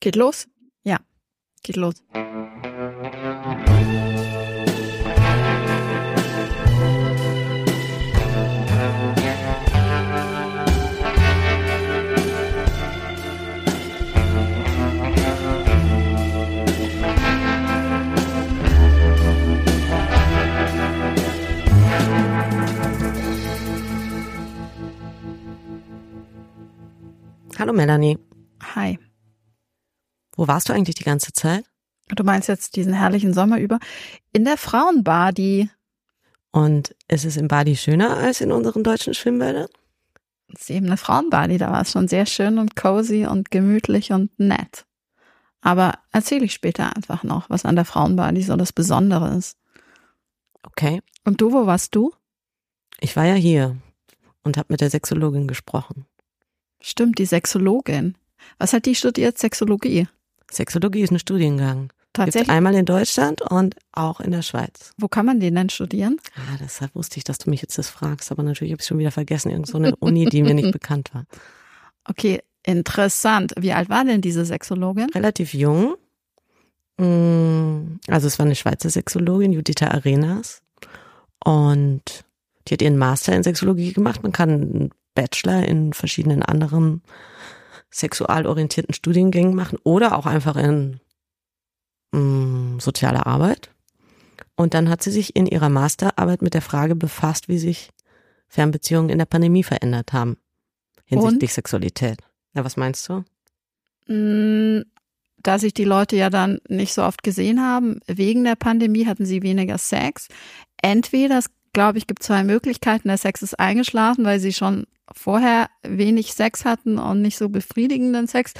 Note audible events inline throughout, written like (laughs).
Geht los? Ja, geht los. Hallo Melanie. Hi. Wo warst du eigentlich die ganze Zeit? Du meinst jetzt diesen herrlichen Sommer über? In der Frauenbar, die. Und ist es im Badi schöner als in unseren deutschen Schwimmbädern? Das ist eben eine Frauenbadi, da war es schon sehr schön und cozy und gemütlich und nett. Aber erzähle ich später einfach noch, was an der Frauenbadi so das Besondere ist. Okay. Und du, wo warst du? Ich war ja hier und habe mit der Sexologin gesprochen. Stimmt, die Sexologin. Was hat die studiert? Sexologie. Sexologie ist ein Studiengang. Gibt's Tatsächlich. einmal in Deutschland und auch in der Schweiz. Wo kann man den denn studieren? Ah, deshalb wusste ich, dass du mich jetzt das fragst, aber natürlich habe ich schon wieder vergessen, irgend so eine (laughs) Uni, die mir nicht bekannt war. Okay, interessant. Wie alt war denn diese Sexologin? Relativ jung. Mm, Also es war eine Schweizer Sexologin, Juditha Arenas. Und die hat ihren Master in Sexologie gemacht. Man kann einen Bachelor in verschiedenen anderen sexualorientierten Studiengängen machen oder auch einfach in mm, soziale Arbeit. Und dann hat sie sich in ihrer Masterarbeit mit der Frage befasst, wie sich Fernbeziehungen in der Pandemie verändert haben hinsichtlich Sexualität. Ja, was meinst du? Mm, Da sich die Leute ja dann nicht so oft gesehen haben, wegen der Pandemie hatten sie weniger Sex. Entweder, glaube ich, gibt zwei Möglichkeiten. Der Sex ist eingeschlafen, weil sie schon vorher wenig Sex hatten und nicht so befriedigenden Sex.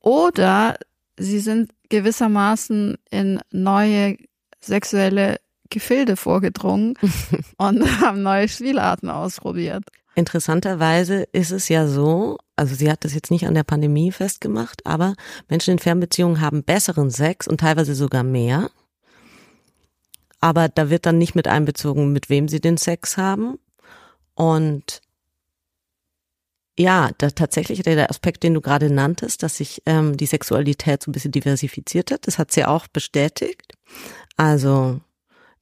Oder sie sind gewissermaßen in neue sexuelle Gefilde vorgedrungen (laughs) und haben neue Spielarten ausprobiert. Interessanterweise ist es ja so, also sie hat das jetzt nicht an der Pandemie festgemacht, aber Menschen in Fernbeziehungen haben besseren Sex und teilweise sogar mehr. Aber da wird dann nicht mit einbezogen, mit wem sie den Sex haben. Und ja, da tatsächlich der Aspekt, den du gerade nanntest, dass sich ähm, die Sexualität so ein bisschen diversifiziert hat, das hat sie auch bestätigt. Also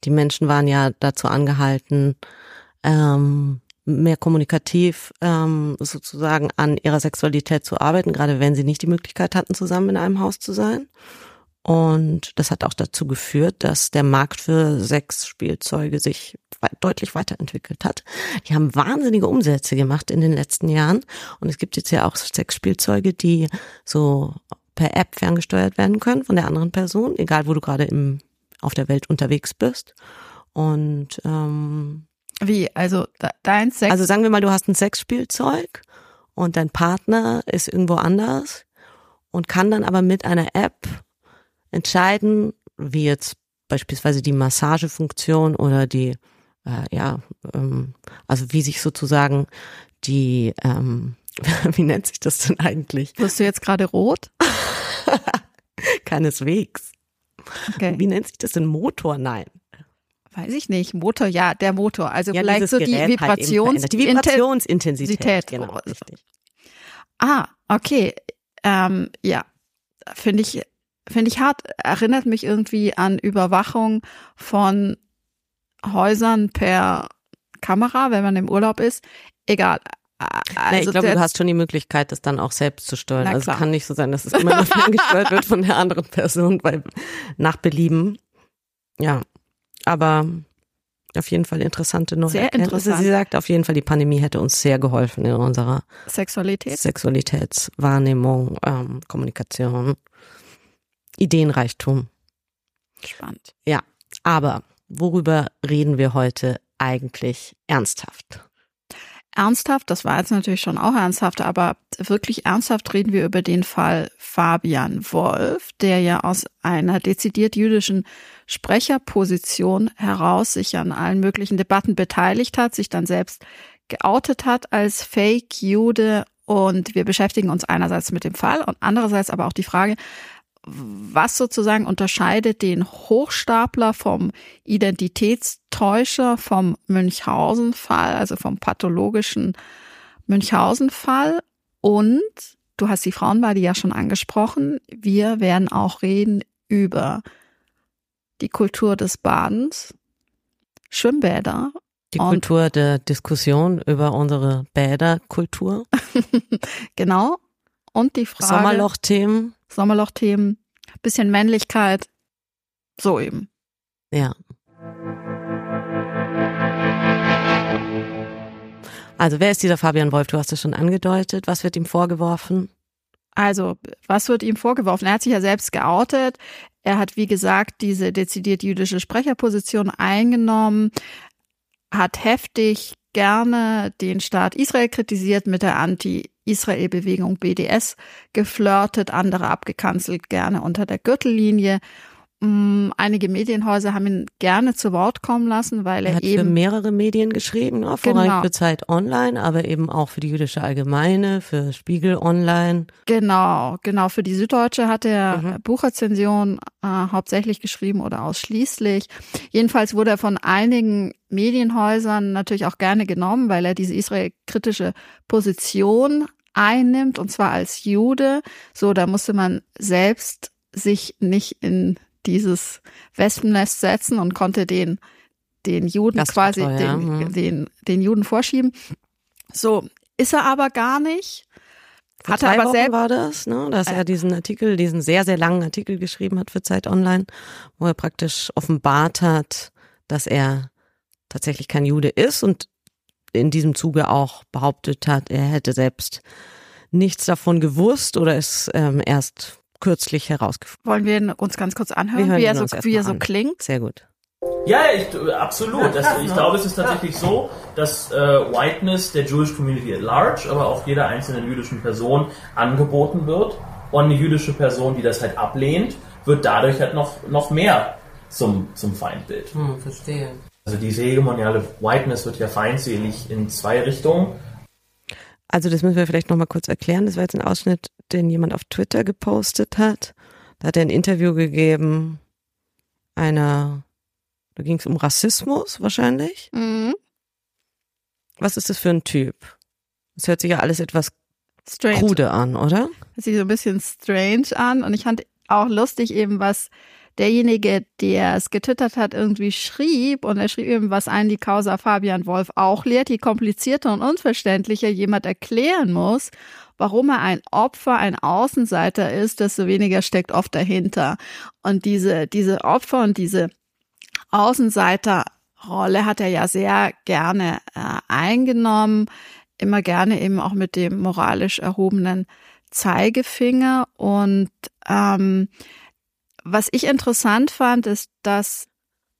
die Menschen waren ja dazu angehalten, ähm, mehr kommunikativ ähm, sozusagen an ihrer Sexualität zu arbeiten, gerade wenn sie nicht die Möglichkeit hatten, zusammen in einem Haus zu sein. Und das hat auch dazu geführt, dass der Markt für Sexspielzeuge sich deutlich weiterentwickelt hat. Die haben wahnsinnige Umsätze gemacht in den letzten Jahren. Und es gibt jetzt ja auch Sexspielzeuge, die so per App ferngesteuert werden können von der anderen Person, egal wo du gerade im, auf der Welt unterwegs bist. Und ähm, Wie? Also de- dein Sex? also sagen wir mal, du hast ein Sexspielzeug und dein Partner ist irgendwo anders und kann dann aber mit einer App entscheiden, wie jetzt beispielsweise die Massagefunktion oder die, äh, ja, ähm, also wie sich sozusagen die, ähm, (laughs) wie nennt sich das denn eigentlich? Wirst du jetzt gerade rot? (laughs) Keineswegs. Okay. Wie nennt sich das denn? Motor? Nein. Weiß ich nicht. Motor, ja, der Motor. Also Ja, vielleicht so die halt Vibrations verändert. die Vibrationsintensität. Intensität. Genau, richtig. Ah, okay. Ähm, ja, finde ich, finde ich hart. Erinnert mich irgendwie an Überwachung von Häusern per Kamera, wenn man im Urlaub ist. Egal. Nee, Also ich glaube, du hast schon die Möglichkeit, das dann auch selbst zu steuern. Also es kann nicht so sein, dass es immer nur (laughs) ferngesteuert wird von der anderen Person, weil nach Belieben. Ja, aber auf jeden Fall interessante neue Sehr Erkenntnisse. interessant. Sie sagt auf jeden Fall, die Pandemie hätte uns sehr geholfen in unserer Sexualität. Sexualitätswahrnehmung, ähm, Kommunikation, Ideenreichtum. Spannend. Ja, aber worüber reden wir heute eigentlich ernsthaft? Ernsthaft, das war jetzt natürlich schon auch ernsthaft, aber wirklich ernsthaft reden wir über den Fall Fabian Wolf, der ja aus einer dezidiert jüdischen Sprecherposition heraus sich an allen möglichen Debatten beteiligt hat, sich dann selbst geoutet hat als Fake-Jude und wir beschäftigen uns einerseits mit dem Fall und andererseits aber auch die Frage, was sozusagen unterscheidet den Hochstapler vom Identitätstäuscher vom Münchhausen-Fall, also vom pathologischen Münchhausen-Fall und Du hast die Frauenbade ja schon angesprochen. Wir werden auch reden über die Kultur des Badens, Schwimmbäder. Die Kultur der Diskussion über unsere Bäderkultur. (laughs) genau. Und die Frage. Sommerlochthemen. Sommerlochthemen. Bisschen Männlichkeit. So eben. Ja. Also wer ist dieser Fabian Wolf? Du hast es schon angedeutet. Was wird ihm vorgeworfen? Also, was wird ihm vorgeworfen? Er hat sich ja selbst geoutet. Er hat, wie gesagt, diese dezidiert jüdische Sprecherposition eingenommen, hat heftig gerne den Staat Israel kritisiert, mit der Anti-Israel-Bewegung BDS geflirtet, andere abgekanzelt, gerne unter der Gürtellinie. Mm, einige Medienhäuser haben ihn gerne zu Wort kommen lassen, weil er, er hat eben für mehrere Medien geschrieben, ne? vorrangig genau. für Zeit Online, aber eben auch für die Jüdische Allgemeine, für Spiegel Online. Genau, genau. Für die Süddeutsche hat er mhm. Buchrezensionen äh, hauptsächlich geschrieben oder ausschließlich. Jedenfalls wurde er von einigen Medienhäusern natürlich auch gerne genommen, weil er diese israelkritische Position einnimmt und zwar als Jude. So, da musste man selbst sich nicht in dieses Wespennest setzen und konnte den, den Juden das quasi, toll, ja. den, mhm. den, den Juden vorschieben. So, ist er aber gar nicht. Vor hat er aber selbst war das, ne, dass er diesen Artikel, diesen sehr, sehr langen Artikel geschrieben hat für Zeit Online, wo er praktisch offenbart hat, dass er tatsächlich kein Jude ist und in diesem Zuge auch behauptet hat, er hätte selbst nichts davon gewusst oder es ähm, erst kürzlich herausgefunden. Wollen wir uns ganz kurz anhören, wie er, so, wie er so klingt? Sehr gut. Ja, ich, absolut. Das, ich glaube, es ist tatsächlich so, dass äh, Whiteness der Jewish Community at large, aber auch jeder einzelnen jüdischen Person angeboten wird. Und eine jüdische Person, die das halt ablehnt, wird dadurch halt noch, noch mehr zum, zum Feindbild. Hm, verstehe. Also diese hegemoniale Whiteness wird ja feindselig in zwei Richtungen. Also das müssen wir vielleicht nochmal kurz erklären. Das war jetzt ein Ausschnitt, den jemand auf Twitter gepostet hat. Da hat er ein Interview gegeben einer, da ging es um Rassismus wahrscheinlich. Mhm. Was ist das für ein Typ? Das hört sich ja alles etwas strange. krude an, oder? Hört sich so ein bisschen strange an und ich fand auch lustig eben, was derjenige, der es getwittert hat, irgendwie schrieb, und er schrieb eben, was einen die Causa Fabian Wolf auch lehrt, je komplizierter und unverständlicher jemand erklären muss, warum er ein Opfer, ein Außenseiter ist, desto weniger steckt oft dahinter. Und diese, diese Opfer und diese Außenseiterrolle hat er ja sehr gerne äh, eingenommen, immer gerne eben auch mit dem moralisch erhobenen Zeigefinger und ähm, was ich interessant fand, ist, dass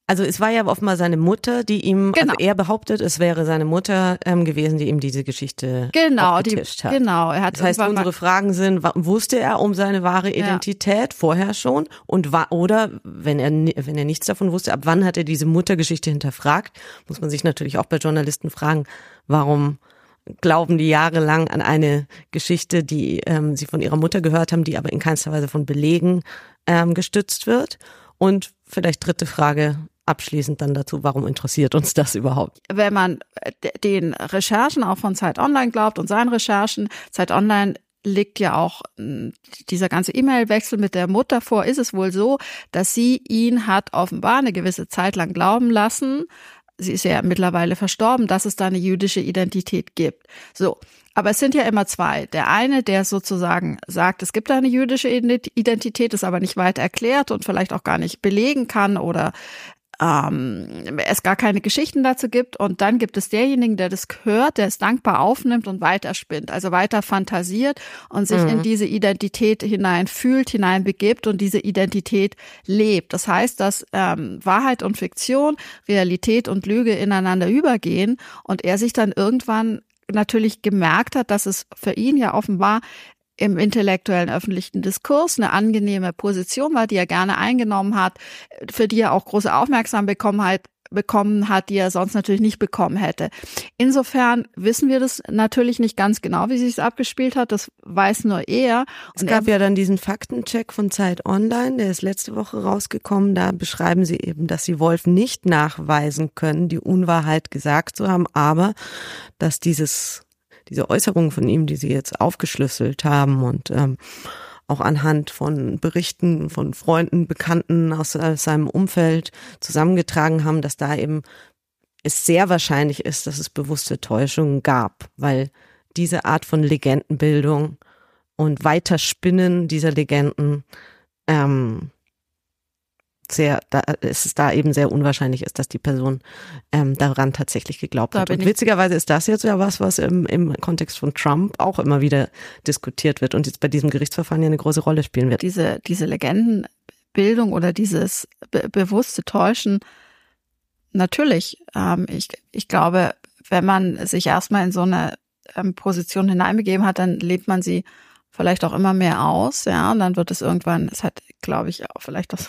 also es war ja offenbar seine Mutter, die ihm, also genau. also er behauptet, es wäre seine Mutter ähm, gewesen, die ihm diese Geschichte genau, die, hat. Genau, er hat das heißt, unsere Fragen sind, wusste er um seine wahre Identität ja. vorher schon und war oder wenn er wenn er nichts davon wusste, ab wann hat er diese Muttergeschichte hinterfragt? Muss man sich natürlich auch bei Journalisten fragen, warum glauben die jahrelang an eine Geschichte, die ähm, sie von ihrer Mutter gehört haben, die aber in keinster Weise von Belegen ähm, gestützt wird. Und vielleicht dritte Frage abschließend dann dazu, warum interessiert uns das überhaupt? Wenn man äh, den Recherchen auch von Zeit Online glaubt und seinen Recherchen, Zeit Online liegt ja auch hm, dieser ganze E-Mail-Wechsel mit der Mutter vor, ist es wohl so, dass sie ihn hat offenbar eine gewisse Zeit lang glauben lassen, sie ist ja mittlerweile verstorben, dass es da eine jüdische Identität gibt. So. Aber es sind ja immer zwei. Der eine, der sozusagen sagt, es gibt da eine jüdische Identität, es aber nicht weit erklärt und vielleicht auch gar nicht belegen kann oder ähm, es gar keine Geschichten dazu gibt. Und dann gibt es derjenigen, der das hört, der es dankbar aufnimmt und weiterspinnt, also weiter fantasiert und sich mhm. in diese Identität hineinfühlt, hineinbegibt und diese Identität lebt. Das heißt, dass ähm, Wahrheit und Fiktion, Realität und Lüge ineinander übergehen und er sich dann irgendwann natürlich gemerkt hat, dass es für ihn ja offenbar im intellektuellen öffentlichen Diskurs eine angenehme Position war, die er gerne eingenommen hat, für die er auch große Aufmerksamkeit bekommen hat, die er sonst natürlich nicht bekommen hätte. Insofern wissen wir das natürlich nicht ganz genau, wie sich es abgespielt hat. Das weiß nur er. Und es gab ja dann diesen Faktencheck von Zeit Online, der ist letzte Woche rausgekommen. Da beschreiben sie eben, dass sie Wolf nicht nachweisen können, die Unwahrheit gesagt zu haben, aber dass dieses diese Äußerungen von ihm, die Sie jetzt aufgeschlüsselt haben und ähm, auch anhand von Berichten von Freunden, Bekannten aus, aus seinem Umfeld zusammengetragen haben, dass da eben es sehr wahrscheinlich ist, dass es bewusste Täuschungen gab, weil diese Art von Legendenbildung und Weiterspinnen dieser Legenden ähm, sehr, da ist es da eben sehr unwahrscheinlich ist, dass die Person ähm, daran tatsächlich geglaubt da hat. Und witzigerweise ist das jetzt ja was, was im, im Kontext von Trump auch immer wieder diskutiert wird und jetzt bei diesem Gerichtsverfahren ja eine große Rolle spielen wird. Diese, diese Legendenbildung oder dieses be bewusste Täuschen, natürlich, ähm, ich, ich glaube, wenn man sich erstmal in so eine ähm, Position hineinbegeben hat, dann lebt man sie vielleicht auch immer mehr aus, ja, und dann wird es irgendwann, es hat, glaube ich, auch vielleicht auch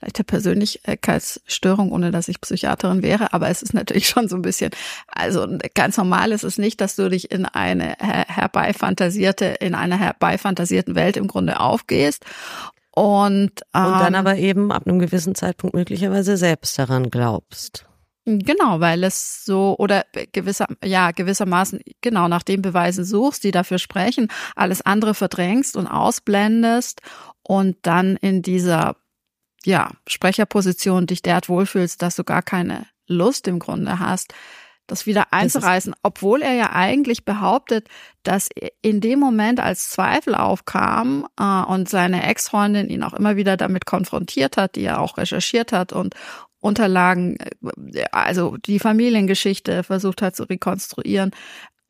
leichte Persönlichkeitsstörung, ohne dass ich Psychiaterin wäre, aber es ist natürlich schon so ein bisschen, also ganz normal ist es nicht, dass du dich in eine herbeifantasierte, in einer herbeifantasierten Welt im Grunde aufgehst. Und, ähm, und dann ähm, aber eben ab einem gewissen Zeitpunkt möglicherweise selbst daran glaubst. Genau, weil es so oder gewisser ja gewissermaßen genau nach den Beweisen suchst, die dafür sprechen, alles andere verdrängst und ausblendest und dann in dieser ja Sprecherposition dich derart wohlfühlst, dass du gar keine Lust im Grunde hast, das wieder einzureißen, obwohl er ja eigentlich behauptet, dass in dem Moment, als Zweifel aufkam äh, und seine Ex-Freundin ihn auch immer wieder damit konfrontiert hat, die er auch recherchiert hat und Unterlagen, äh, also die Familiengeschichte versucht hat zu rekonstruieren.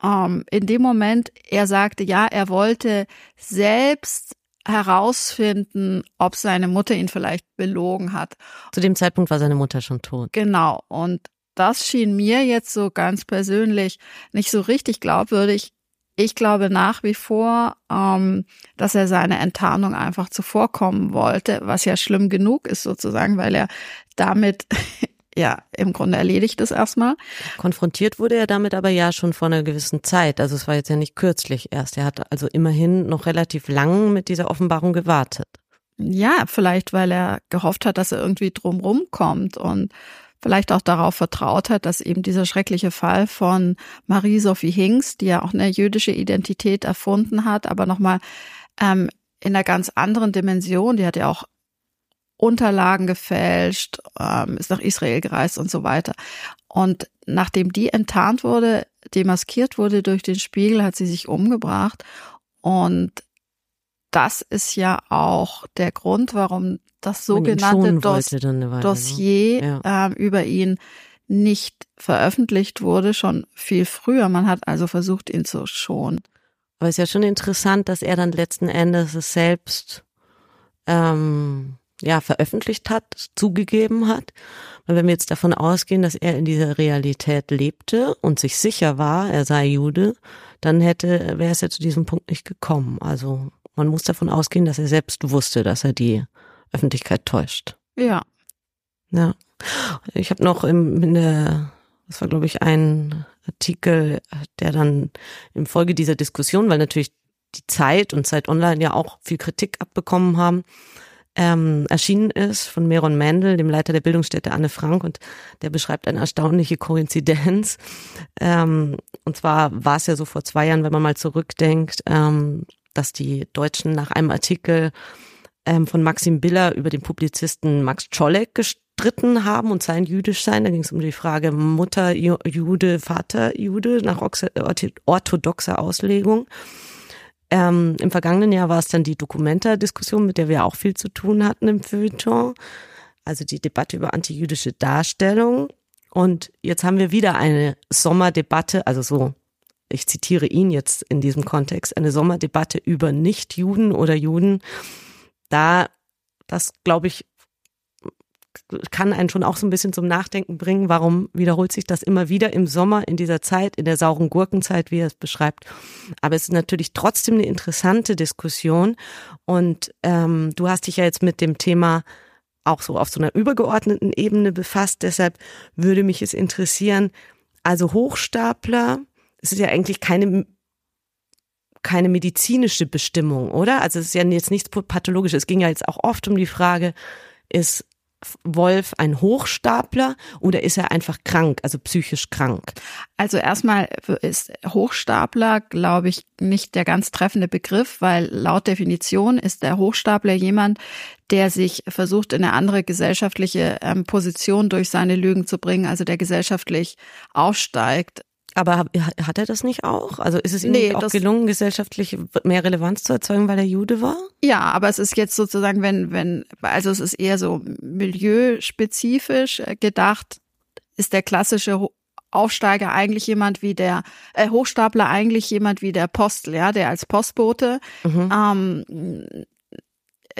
Ähm, in dem Moment, er sagte, ja, er wollte selbst herausfinden, ob seine Mutter ihn vielleicht belogen hat. Zu dem Zeitpunkt war seine Mutter schon tot. Genau. Und das schien mir jetzt so ganz persönlich nicht so richtig glaubwürdig. Ich glaube nach wie vor, ähm, dass er seine Enttarnung einfach zuvorkommen wollte, was ja schlimm genug ist sozusagen, weil er damit (laughs) ja im Grunde erledigt ist erstmal. Konfrontiert wurde er damit aber ja schon vor einer gewissen Zeit. Also es war jetzt ja nicht kürzlich erst. Er hat also immerhin noch relativ lang mit dieser Offenbarung gewartet. Ja, vielleicht weil er gehofft hat, dass er irgendwie drumrum kommt und vielleicht auch darauf vertraut hat, dass eben dieser schreckliche Fall von Marie-Sophie Hinks, die ja auch eine jüdische Identität erfunden hat, aber nochmal ähm, in einer ganz anderen Dimension, die hat ja auch Unterlagen gefälscht, ähm, ist nach Israel gereist und so weiter. Und nachdem die enttarnt wurde, demaskiert wurde durch den Spiegel, hat sie sich umgebracht. Und das ist ja auch der Grund, warum das sogenannte Dos ne? Dossier ja. äh, über ihn nicht veröffentlicht wurde, schon viel früher. Man hat also versucht, ihn zu schonen. Aber es ist ja schon interessant, dass er dann letzten Endes es selbst ähm, ja veröffentlicht hat, zugegeben hat. Weil wenn wir jetzt davon ausgehen, dass er in dieser Realität lebte und sich sicher war, er sei Jude, dann hätte wäre es ja zu diesem Punkt nicht gekommen. Also man muss davon ausgehen, dass er selbst wusste, dass er die Öffentlichkeit täuscht. Ja. Ja. Ich habe noch im, in der, das war glaube ich ein Artikel, der dann im Folge dieser Diskussion, weil natürlich die Zeit und Zeit Online ja auch viel Kritik abbekommen haben, ähm, erschienen ist von Meron Mendel, dem Leiter der Bildungsstätte Anne Frank, und der beschreibt eine erstaunliche Koinzidenz. Ähm, und zwar war es ja so vor zwei Jahren, wenn man mal zurückdenkt, ähm, dass die Deutschen nach einem Artikel ähm, von Maxim Biller über den Publizisten Max Czolek gestritten haben und sein jüdisch sein. Da ging es um die Frage Mutter Jude, Vater Jude nach orthodoxer Auslegung. Ähm, Im vergangenen Jahr war es dann die Dokumenta-Diskussion, mit der wir auch viel zu tun hatten im Feuilleton. Also die Debatte über antijüdische Darstellung. Und jetzt haben wir wieder eine Sommerdebatte, also so ich zitiere ihn jetzt in diesem Kontext, eine Sommerdebatte über Nicht-Juden oder Juden, da, das glaube ich, kann einen schon auch so ein bisschen zum Nachdenken bringen, warum wiederholt sich das immer wieder im Sommer, in dieser Zeit, in der sauren Gurkenzeit, wie er es beschreibt. Aber es ist natürlich trotzdem eine interessante Diskussion. Und ähm, du hast dich ja jetzt mit dem Thema auch so auf so einer übergeordneten Ebene befasst. Deshalb würde mich es interessieren, also Hochstapler, es ist ja eigentlich keine keine medizinische Bestimmung, oder? Also es ist ja jetzt nichts pathologisches. Es ging ja jetzt auch oft um die Frage, ist Wolf ein Hochstapler oder ist er einfach krank, also psychisch krank? Also erstmal ist Hochstapler, glaube ich, nicht der ganz treffende Begriff, weil laut Definition ist der Hochstapler jemand, der sich versucht, in eine andere gesellschaftliche ähm, Position durch seine Lügen zu bringen, also der gesellschaftlich aufsteigt. Aber hat er das nicht auch? Also ist es ihm nee, auch gelungen, gesellschaftlich mehr Relevanz zu erzeugen, weil er Jude war? Ja, aber es ist jetzt sozusagen, wenn, wenn, also es ist eher so milieuspezifisch gedacht, ist der klassische Aufsteiger eigentlich jemand wie der äh, Hochstapler eigentlich jemand wie der Postel, ja, der als Postbote mhm. ähm,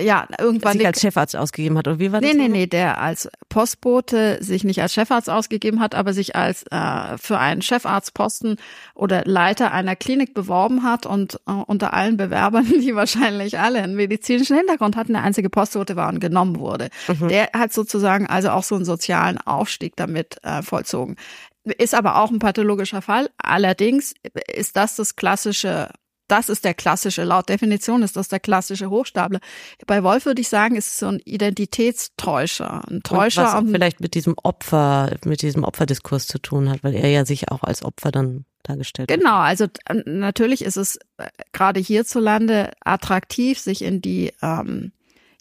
ja, irgendwann. Sich als Chefarzt ausgegeben hat, oder wie war das? Nee, nee, nee, der als Postbote sich nicht als Chefarzt ausgegeben hat, aber sich als äh, für einen Chefarztposten oder Leiter einer Klinik beworben hat und äh, unter allen Bewerbern, (laughs) die wahrscheinlich alle einen medizinischen Hintergrund hatten, der einzige Postbote war und genommen wurde. Mhm. Der hat sozusagen also auch so einen sozialen Aufstieg damit äh, vollzogen. Ist aber auch ein pathologischer Fall. Allerdings ist das das klassische das ist der klassische, laut Definition ist das der klassische Hochstapler. Bei Wolf würde ich sagen, ist es so ein Identitätstäuscher, ein Täuscher. Und was vielleicht mit diesem Opfer, mit diesem Opferdiskurs zu tun hat, weil er ja sich auch als Opfer dann dargestellt Genau, also natürlich ist es äh, gerade hierzulande attraktiv, sich in die ähm,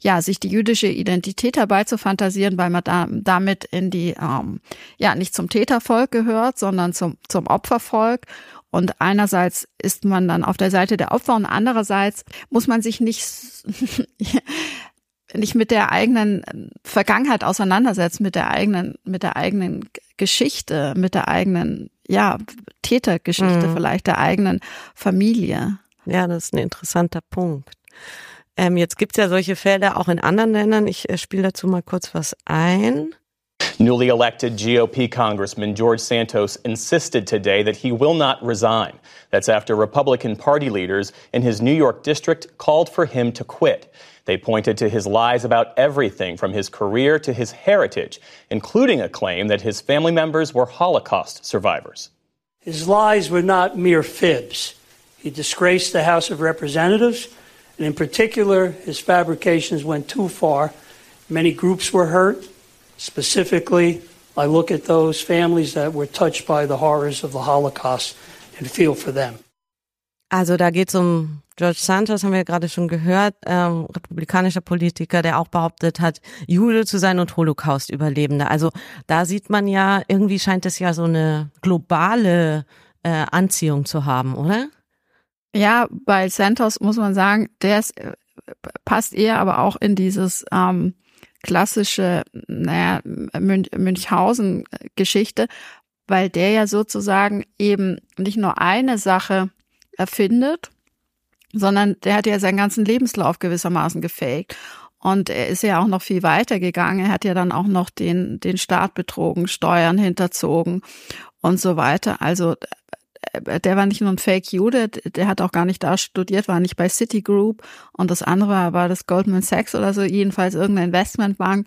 ja, sich die jüdische Identität herbeizufantasieren, weil man da, damit in die, ähm, ja, nicht zum Tätervolk gehört, sondern zum, zum Opfervolk. Und einerseits ist man dann auf der Seite der Opfer und andererseits muss man sich nicht, (laughs) nicht mit der eigenen Vergangenheit auseinandersetzen, mit der eigenen, mit der eigenen Geschichte, mit der eigenen, ja, Tätergeschichte mhm. vielleicht, der eigenen Familie. Ja, das ist ein interessanter Punkt. Ähm, jetzt gibt's ja solche Fälle auch in anderen Ländern. Ich äh, spiele dazu mal kurz was ein. Newly elected GOP Congressman George Santos insisted today that he will not resign. That's after Republican Party leaders in his New York district called for him to quit. They pointed to his lies about everything from his career to his heritage, including a claim that his family members were Holocaust survivors. His lies were not mere fibs. He disgraced the House of Representatives, and in particular, his fabrications went too far. Many groups were hurt, Specifically, I look at those families that were touched by the horrors of the Holocaust and feel for them. Also da geht es um George Santos, haben wir gerade schon gehört, ähm, republikanischer Politiker, der auch behauptet hat, Jude zu sein und Holocaust-Überlebender. Also da sieht man ja, irgendwie scheint es ja so eine globale äh, Anziehung zu haben, oder? Ja, bei Santos muss man sagen, der ist, äh, passt eher aber auch in dieses ähm, klassische, naja, Münchhausen-Geschichte, weil der ja sozusagen eben nicht nur eine Sache erfindet, sondern der hat ja seinen ganzen Lebenslauf gewissermaßen gefaked. Und er ist ja auch noch viel weiter gegangen. Er hat ja dann auch noch den, den Staat betrogen, Steuern hinterzogen und so weiter. Also der war nicht nur ein Fake Jude, der hat auch gar nicht da studiert, war nicht bei Citigroup und das andere war das Goldman Sachs oder so, jedenfalls irgendeine Investmentbank.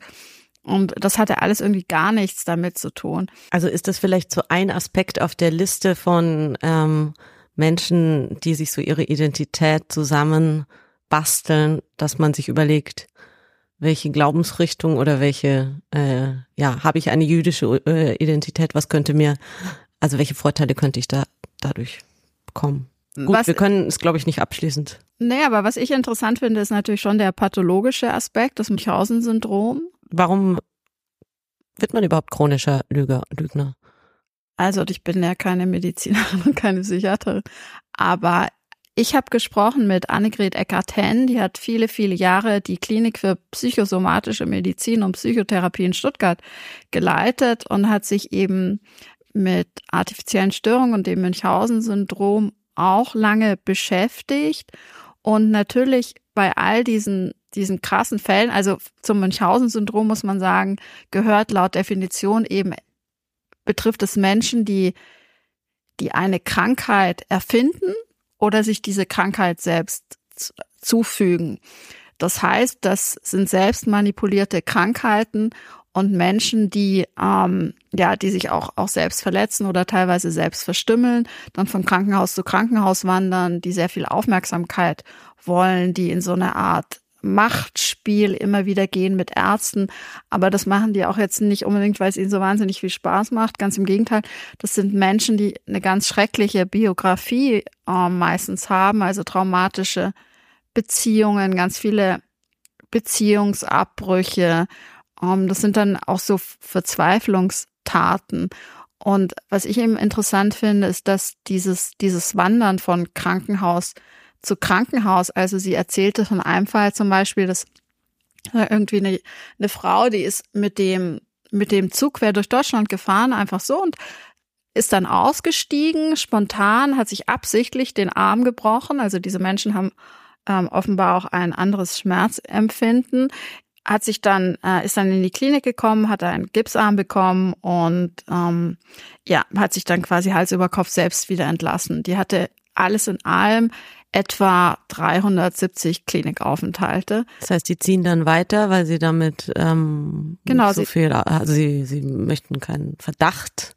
Und das hatte alles irgendwie gar nichts damit zu tun. Also ist das vielleicht so ein Aspekt auf der Liste von ähm, Menschen, die sich so ihre Identität zusammen basteln, dass man sich überlegt, welche Glaubensrichtung oder welche, äh, ja, habe ich eine jüdische äh, Identität, was könnte mir, also welche Vorteile könnte ich da dadurch bekommen. Gut, was, wir können es, glaube ich, nicht abschließend. Nee, aber was ich interessant finde, ist natürlich schon der pathologische Aspekt, das Münchhausen-Syndrom. Warum wird man überhaupt chronischer Lüger, Lügner? Also ich bin ja keine Medizinerin (laughs) und keine Psychiaterin, aber ich habe gesprochen mit Annegret Eckart-Henn, die hat viele, viele Jahre die Klinik für psychosomatische Medizin und Psychotherapie in Stuttgart geleitet und hat sich eben mit artifiziellen Störungen und dem Münchhausen-Syndrom auch lange beschäftigt. Und natürlich bei all diesen, diesen krassen Fällen, also zum Münchhausen-Syndrom muss man sagen, gehört laut Definition eben, betrifft es Menschen, die, die eine Krankheit erfinden oder sich diese Krankheit selbst zufügen. Das heißt, das sind selbst manipulierte Krankheiten und Menschen, die ähm, ja, die sich auch auch selbst verletzen oder teilweise selbst verstümmeln, dann von Krankenhaus zu Krankenhaus wandern, die sehr viel Aufmerksamkeit wollen, die in so eine Art Machtspiel immer wieder gehen mit Ärzten. Aber das machen die auch jetzt nicht unbedingt, weil es ihnen so wahnsinnig viel Spaß macht. Ganz im Gegenteil. Das sind Menschen, die eine ganz schreckliche Biografie äh, meistens haben, also traumatische Beziehungen, ganz viele Beziehungsabbrüche. Ähm, das sind dann auch so Verzweiflungstaten. Und was ich eben interessant finde, ist, dass dieses, dieses Wandern von Krankenhaus zu Krankenhaus. Also sie erzählte von einem Fall zum Beispiel, dass irgendwie eine, eine Frau, die ist mit dem, mit dem Zug quer durch Deutschland gefahren, einfach so und ist dann ausgestiegen, spontan, hat sich absichtlich den Arm gebrochen. Also diese Menschen haben ähm, offenbar auch ein anderes Schmerzempfinden. Hat sich dann, äh, ist dann in die Klinik gekommen, hat einen Gipsarm bekommen und ähm, ja, hat sich dann quasi Hals über Kopf selbst wieder entlassen. Die hatte alles in allem etwa 370 Klinikaufenthalte. Das heißt, die ziehen dann weiter, weil sie damit ähm, genau, so viel, also sie, sie möchten keinen Verdacht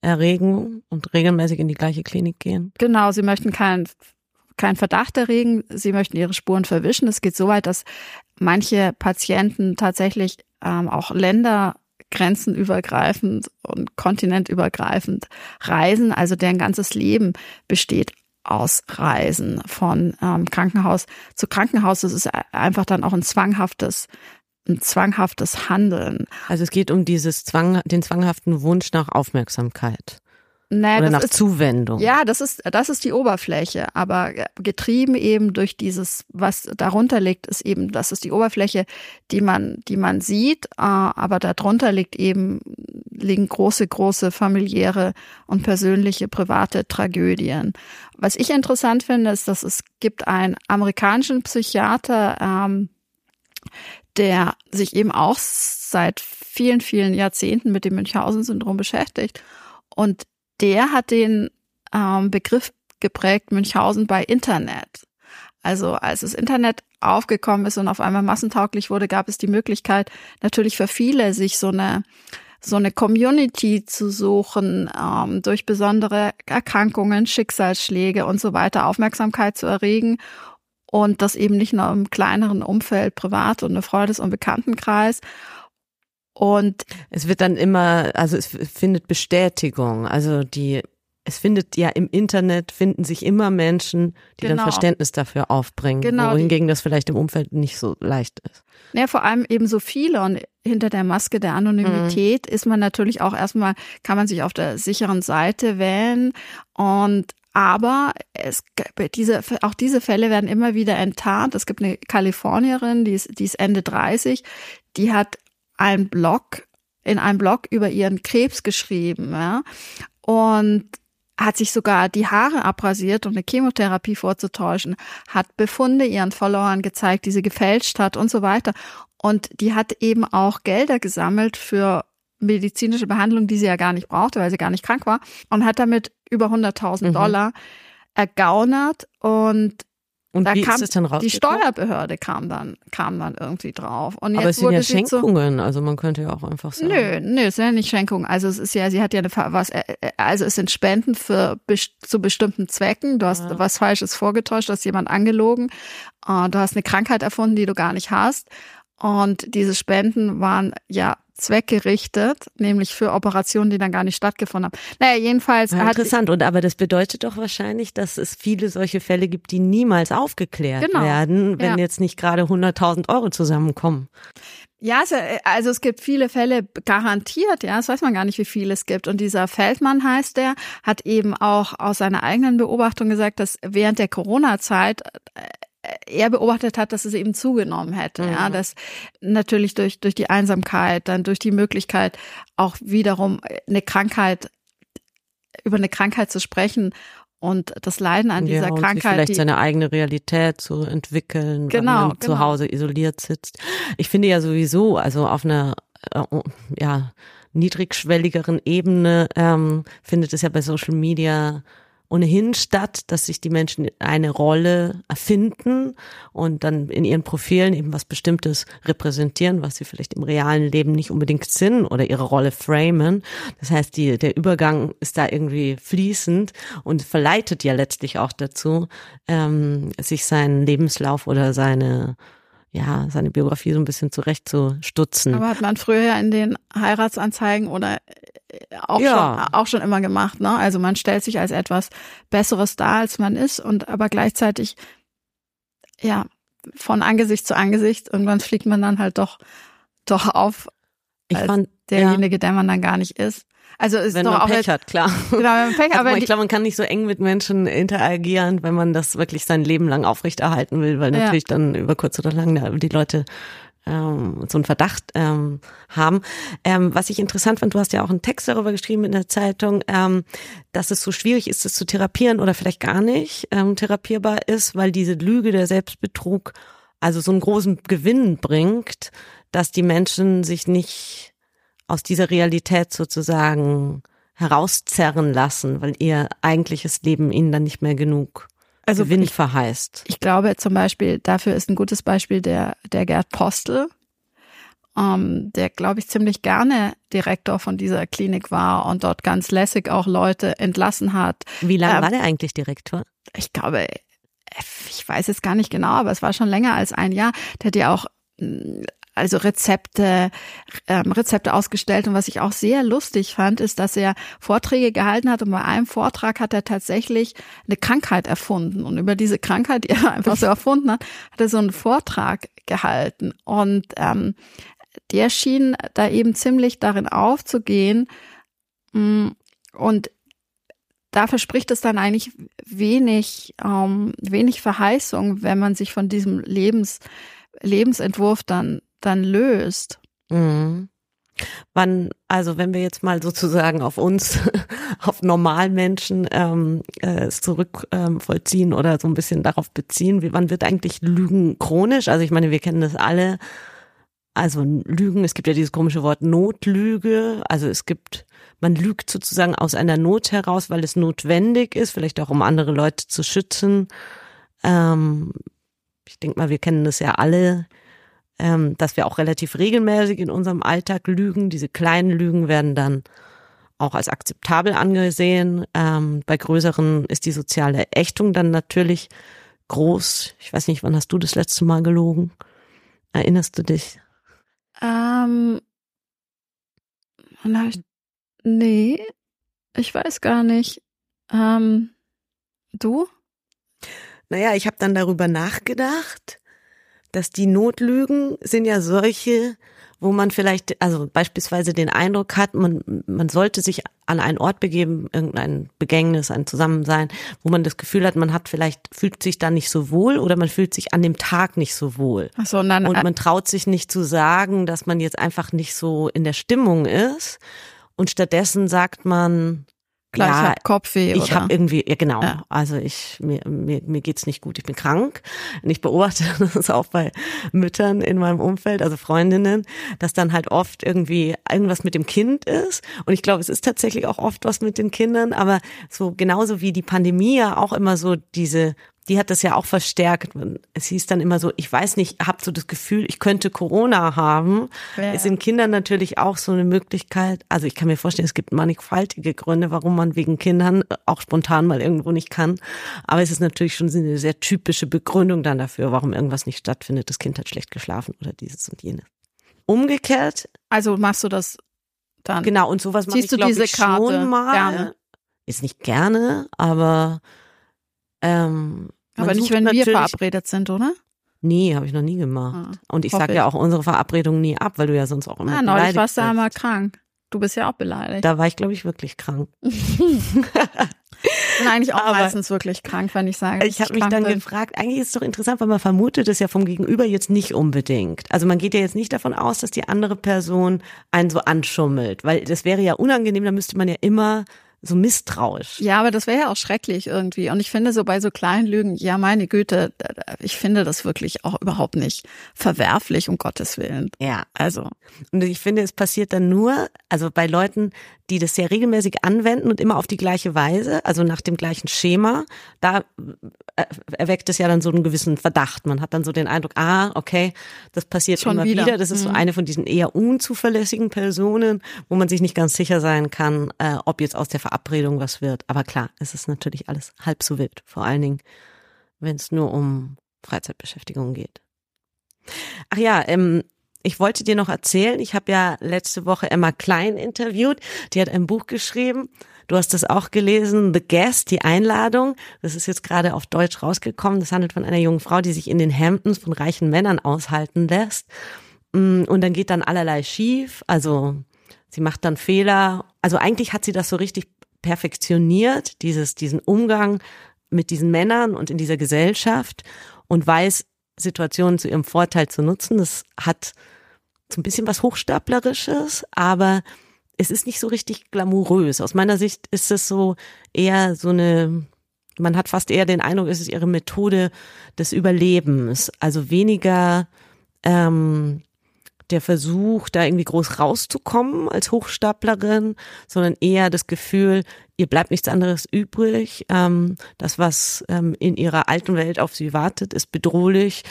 erregen und regelmäßig in die gleiche Klinik gehen. Genau, sie möchten keinen keinen Verdacht erregen, sie möchten ihre Spuren verwischen. Es geht so weit, dass manche Patienten tatsächlich ähm, auch Länder grenzenübergreifend und kontinentübergreifend reisen, also deren ganzes Leben besteht ausreisen von ähm, Krankenhaus zu Krankenhaus. Das ist einfach dann auch ein zwanghaftes ein zwanghaftes Handeln. Also es geht um dieses Zwang, den zwanghaften Wunsch nach Aufmerksamkeit. Naja, Oder nach ist, Zuwendung. Ja, das ist, das ist die Oberfläche. Aber getrieben eben durch dieses, was darunter liegt, ist eben, das ist die Oberfläche, die man, die man sieht. Äh, aber darunter liegt eben, liegen große, große familiäre und persönliche, private Tragödien. Was ich interessant finde, ist, dass es gibt einen amerikanischen Psychiater, ähm, der sich eben auch seit vielen, vielen Jahrzehnten mit dem Münchhausen-Syndrom beschäftigt. Und der hat den ähm, Begriff geprägt, Münchhausen bei Internet. Also als das Internet aufgekommen ist und auf einmal massentauglich wurde, gab es die Möglichkeit natürlich für viele, sich so eine so eine Community zu suchen, ähm, durch besondere Erkrankungen, Schicksalsschläge und so weiter Aufmerksamkeit zu erregen und das eben nicht nur im kleineren Umfeld, privat und eine Freundes- und Bekanntenkreis. Und es wird dann immer, also es findet Bestätigung. Also die, es findet ja im Internet finden sich immer Menschen, die genau. dann Verständnis dafür aufbringen, genau, wohingegen das vielleicht im Umfeld nicht so leicht ist. Ja, vor allem eben so viele und hinter der Maske der Anonymität mhm. ist man natürlich auch erstmal, kann man sich auf der sicheren Seite wählen und aber es, diese, auch diese Fälle werden immer wieder enttarnt. Es gibt eine Kalifornierin, die ist, die ist Ende 30, die hat einen Blog, in einem Blog über ihren Krebs geschrieben, ja, und hat sich sogar die Haare abrasiert, um eine Chemotherapie vorzutäuschen, hat Befunde ihren Followern gezeigt, die sie gefälscht hat und so weiter. Und die hat eben auch Gelder gesammelt für medizinische Behandlung, die sie ja gar nicht brauchte, weil sie gar nicht krank war und hat damit über 100.000 mhm. Dollar ergaunert und und da wie kam, ist es dann raus? Die Steuerbehörde kam dann, kam dann irgendwie drauf. Und Aber es sind ja Schenkungen, so, also man könnte ja auch einfach sagen. Nö, nö, es sind ja nicht Schenkungen. Also es ist ja, sie hat ja eine, was, äh, äh, also es sind Spenden für, zu bestimmten Zwecken. Du hast ja. was Falsches vorgetäuscht, du hast jemand angelogen. Uh, du hast eine Krankheit erfunden, die du gar nicht hast. Und diese Spenden waren ja zweckgerichtet, nämlich für Operationen, die dann gar nicht stattgefunden haben. Naja, jedenfalls. Ja, interessant. Und aber das bedeutet doch wahrscheinlich, dass es viele solche Fälle gibt, die niemals aufgeklärt genau. werden, wenn ja. jetzt nicht gerade 100.000 Euro zusammenkommen. Ja, also es gibt viele Fälle garantiert, ja, das weiß man gar nicht, wie viele es gibt. Und dieser Feldmann heißt der, hat eben auch aus seiner eigenen Beobachtung gesagt, dass während der Corona-Zeit äh, er beobachtet hat, dass es eben zugenommen hätte. Mhm. Ja, dass natürlich durch, durch die Einsamkeit, dann durch die Möglichkeit, auch wiederum eine Krankheit, über eine Krankheit zu sprechen und das Leiden an dieser ja, und Krankheit. vielleicht die, seine eigene Realität zu entwickeln, genau, wenn man genau. zu Hause isoliert sitzt. Ich finde ja sowieso, also auf einer, äh, ja, niedrigschwelligeren Ebene ähm, findet es ja bei Social Media ohnehin statt, dass sich die Menschen eine Rolle erfinden und dann in ihren Profilen eben was Bestimmtes repräsentieren, was sie vielleicht im realen Leben nicht unbedingt sind oder ihre Rolle framen. Das heißt, die, der Übergang ist da irgendwie fließend und verleitet ja letztlich auch dazu, ähm, sich seinen Lebenslauf oder seine ja, seine Biografie so ein bisschen zurechtzustutzen. Aber hat man früher in den Heiratsanzeigen oder äh, auch, Ja. schon, auch schon immer gemacht, ne? Also man stellt sich als etwas Besseres dar, als man ist und aber gleichzeitig, ja, von Angesicht zu Angesicht, irgendwann fliegt man dann halt doch, doch auf Ich als fand, ja, derjenige, der man dann gar nicht ist. Also ist wenn doch man auch Pech jetzt, hat, klar. (laughs) genau, wenn man Pech, Also aber ich glaube, man kann nicht so eng mit Menschen interagieren, wenn man das wirklich sein Leben lang aufrechterhalten will, weil Ja. natürlich dann über kurz oder lang die Leute ähm, so einen Verdacht ähm, haben. Ähm, was ich interessant fand, du hast ja auch einen Text darüber geschrieben in der Zeitung, ähm, dass es so schwierig ist, es zu therapieren oder vielleicht gar nicht ähm, therapierbar ist, weil diese Lüge, der Selbstbetrug, also so einen großen Gewinn bringt, dass die Menschen sich nicht aus dieser Realität sozusagen herauszerren lassen, weil ihr eigentliches Leben ihnen dann nicht mehr genug also Gewinn ich, verheißt. ich glaube zum Beispiel, dafür ist ein gutes Beispiel der, der Gerd Postel, ähm, der, glaube ich, ziemlich gerne Direktor von dieser Klinik war und dort ganz lässig auch Leute entlassen hat. Wie lange Ähm, war der eigentlich Direktor? ich glaube, ich weiß es gar nicht genau, aber es war schon länger als ein Jahr. Der hat ja auch mh, also Rezepte, ähm, Rezepte ausgestellt. Und was ich auch sehr lustig fand, ist, dass er Vorträge gehalten hat und bei einem Vortrag hat er tatsächlich eine Krankheit erfunden. Und über diese Krankheit, (laughs) die er einfach so erfunden hat, hat er so einen Vortrag gehalten. Und ähm, der schien da eben ziemlich darin aufzugehen. mh, Und da verspricht es dann eigentlich wenig, ähm, wenig Verheißung, wenn man sich von diesem Lebens, Lebensentwurf dann, dann löst. Mhm. Wann, also wenn wir jetzt mal sozusagen auf uns, (laughs) auf Normalmenschen ähm, äh, es zurück ähm, vollziehen oder so ein bisschen darauf beziehen, wie, wann wird eigentlich Lügen chronisch? Also ich meine, wir kennen das alle. Also Lügen, es gibt ja dieses komische Wort Notlüge. Also es gibt, man lügt sozusagen aus einer Not heraus, weil es notwendig ist, vielleicht auch um andere Leute zu schützen. Ähm, ich denke mal, wir kennen das ja alle, ähm, dass wir auch relativ regelmäßig in unserem Alltag lügen. Diese kleinen Lügen werden dann auch als akzeptabel angesehen. Ähm, bei größeren ist die soziale Ächtung dann natürlich groß. Ich weiß nicht, wann hast du das letzte Mal gelogen? Erinnerst du dich? Ähm, da hab ich, nee, ich weiß gar nicht. Ähm, du? Naja, ich habe dann darüber nachgedacht, dass die Notlügen sind ja solche, wo man vielleicht, also beispielsweise den Eindruck hat, man, man sollte sich an einen Ort begeben, irgendein Begängnis, ein Zusammensein, wo man das Gefühl hat, man hat vielleicht, fühlt sich da nicht so wohl oder man fühlt sich an dem Tag nicht so wohl. Ach so, und dann, Und äh, man traut sich nicht zu sagen, dass man jetzt einfach nicht so in der Stimmung ist. Und stattdessen sagt man, klar, ich ja, hab Kopfweh ich oder? habe irgendwie, ja genau, Ja. also ich, mir, mir, mir geht's nicht gut, ich bin krank. Und ich beobachte (laughs) das auch bei Müttern in meinem Umfeld, also Freundinnen, dass dann halt oft irgendwie irgendwas mit dem Kind ist. Und ich glaube, es ist tatsächlich auch oft was mit den Kindern, aber so genauso wie die Pandemie ja auch immer so diese die hat das ja auch verstärkt. Es hieß dann immer so, ich weiß nicht, habt so das Gefühl, ich könnte Corona haben. Ja. Es sind Kindern natürlich auch so eine Möglichkeit. Also ich kann mir vorstellen, es gibt mannigfaltige Gründe, warum man wegen Kindern auch spontan mal irgendwo nicht kann. Aber es ist natürlich schon eine sehr typische Begründung dann dafür, warum irgendwas nicht stattfindet. Das Kind hat schlecht geschlafen oder dieses und jenes. Umgekehrt, Also machst du das dann? genau, und sowas mache ich, Siehst du glaube diese ich, Karte schon mal. gerne? Ist nicht gerne, aber ähm, Aber nicht, wenn wir verabredet sind, oder? Nee, habe ich noch nie gemacht. Ah, Und ich sage ja auch unsere Verabredung nie ab, weil du ja sonst auch immer Ah, neulich warst du einmal krank. Du bist ja auch beleidigt. Da war ich, glaube ich, wirklich krank. (laughs) Ich bin eigentlich auch Aber- meistens wirklich krank, wenn ich sage, Ich habe mich dann bin. gefragt, eigentlich ist es doch interessant, weil man vermutet es ja vom Gegenüber jetzt nicht unbedingt. Also man geht ja jetzt nicht davon aus, dass die andere Person einen so anschummelt, weil das wäre ja unangenehm, da müsste man ja immer so misstrauisch. Ja, aber das wäre ja auch schrecklich irgendwie. Und ich finde so bei so kleinen Lügen, ja, meine Güte, ich finde das wirklich auch überhaupt nicht verwerflich, um Gottes Willen. Ja. Also, Und ich finde, es passiert dann nur, also bei Leuten, die das sehr regelmäßig anwenden und immer auf die gleiche Weise, also nach dem gleichen Schema, da erweckt es ja dann so einen gewissen Verdacht. Man hat dann so den Eindruck, ah, okay, das passiert Schon immer wieder. wieder. Das ist so Mhm. eine von diesen eher unzuverlässigen Personen, wo man sich nicht ganz sicher sein kann, äh, ob jetzt aus der Verabredung was wird. Aber klar, es ist natürlich alles halb so wild. Vor allen Dingen, wenn es nur um Freizeitbeschäftigung geht. Ach ja, ähm, ich wollte dir noch erzählen, ich habe ja letzte Woche Emma Klein interviewt, die hat ein Buch geschrieben. Du hast das auch gelesen, The Guest, die Einladung. Das ist jetzt gerade auf Deutsch rausgekommen. Das handelt von einer jungen Frau, die sich in den Hamptons von reichen Männern aushalten lässt. Mm, und dann geht dann allerlei schief. Also sie macht dann Fehler. Also eigentlich hat sie das so richtig perfektioniert, dieses, diesen Umgang mit diesen Männern und in dieser Gesellschaft und weiß, Situationen zu ihrem Vorteil zu nutzen. Das hat so ein bisschen was Hochstaplerisches, aber es ist nicht so richtig glamourös. Aus meiner Sicht ist es so eher so eine, man hat fast eher den Eindruck, es ist ihre Methode des Überlebens. Also weniger ähm, der Versuch, da irgendwie groß rauszukommen als Hochstaplerin, sondern eher das Gefühl, ihr bleibt nichts anderes übrig. Ähm, das, was ähm, in ihrer alten Welt auf sie wartet, ist bedrohlich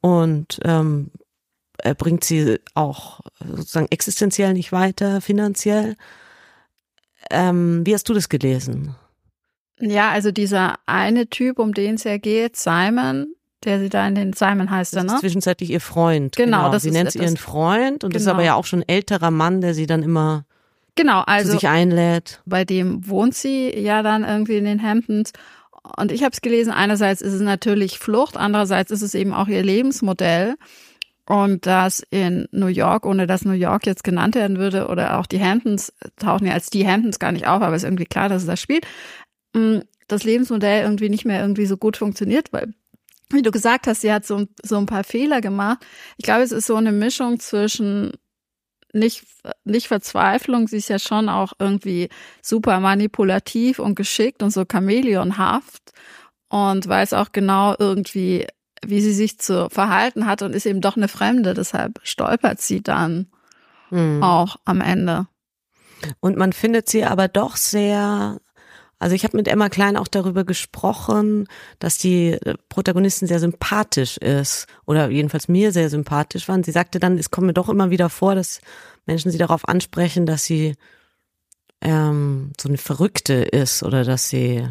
und ähm, bringt sie auch sozusagen existenziell nicht weiter, finanziell. Ähm, wie hast du das gelesen? Ja, also dieser eine Typ, um den es ja geht, Simon, der sie da in den Simon heißt er, ne? zwischenzeitlich ihr Freund. Genau, genau. das sie nennt ihren Freund und genau. ist aber ja auch schon ein älterer Mann, der sie dann immer genau, also zu sich einlädt. Bei dem wohnt sie ja dann irgendwie in den Hamptons. Und ich habe es gelesen, einerseits ist es natürlich Flucht, andererseits ist es eben auch ihr Lebensmodell. Und das in New York, ohne dass New York jetzt genannt werden würde, oder auch die Hamptons tauchen ja als die Hamptons gar nicht auf, aber es ist irgendwie klar, dass es das spielt, mm, das Lebensmodell irgendwie nicht mehr irgendwie so gut funktioniert, weil wie du gesagt hast, sie hat so, so ein paar Fehler gemacht. Ich glaube, es ist so eine Mischung zwischen nicht, nicht Verzweiflung, sie ist ja schon auch irgendwie super manipulativ und geschickt und so chameleonhaft und weiß auch genau irgendwie, wie sie sich zu verhalten hat und ist eben doch eine Fremde, deshalb stolpert sie dann hm. auch am Ende. Und man findet sie aber doch sehr also ich habe mit Emma Klein auch darüber gesprochen, dass die äh, Protagonistin sehr sympathisch ist oder jedenfalls mir sehr sympathisch waren. Sie sagte dann, es kommt mir doch immer wieder vor, dass Menschen sie darauf ansprechen, dass sie ähm, so eine Verrückte ist oder dass sie,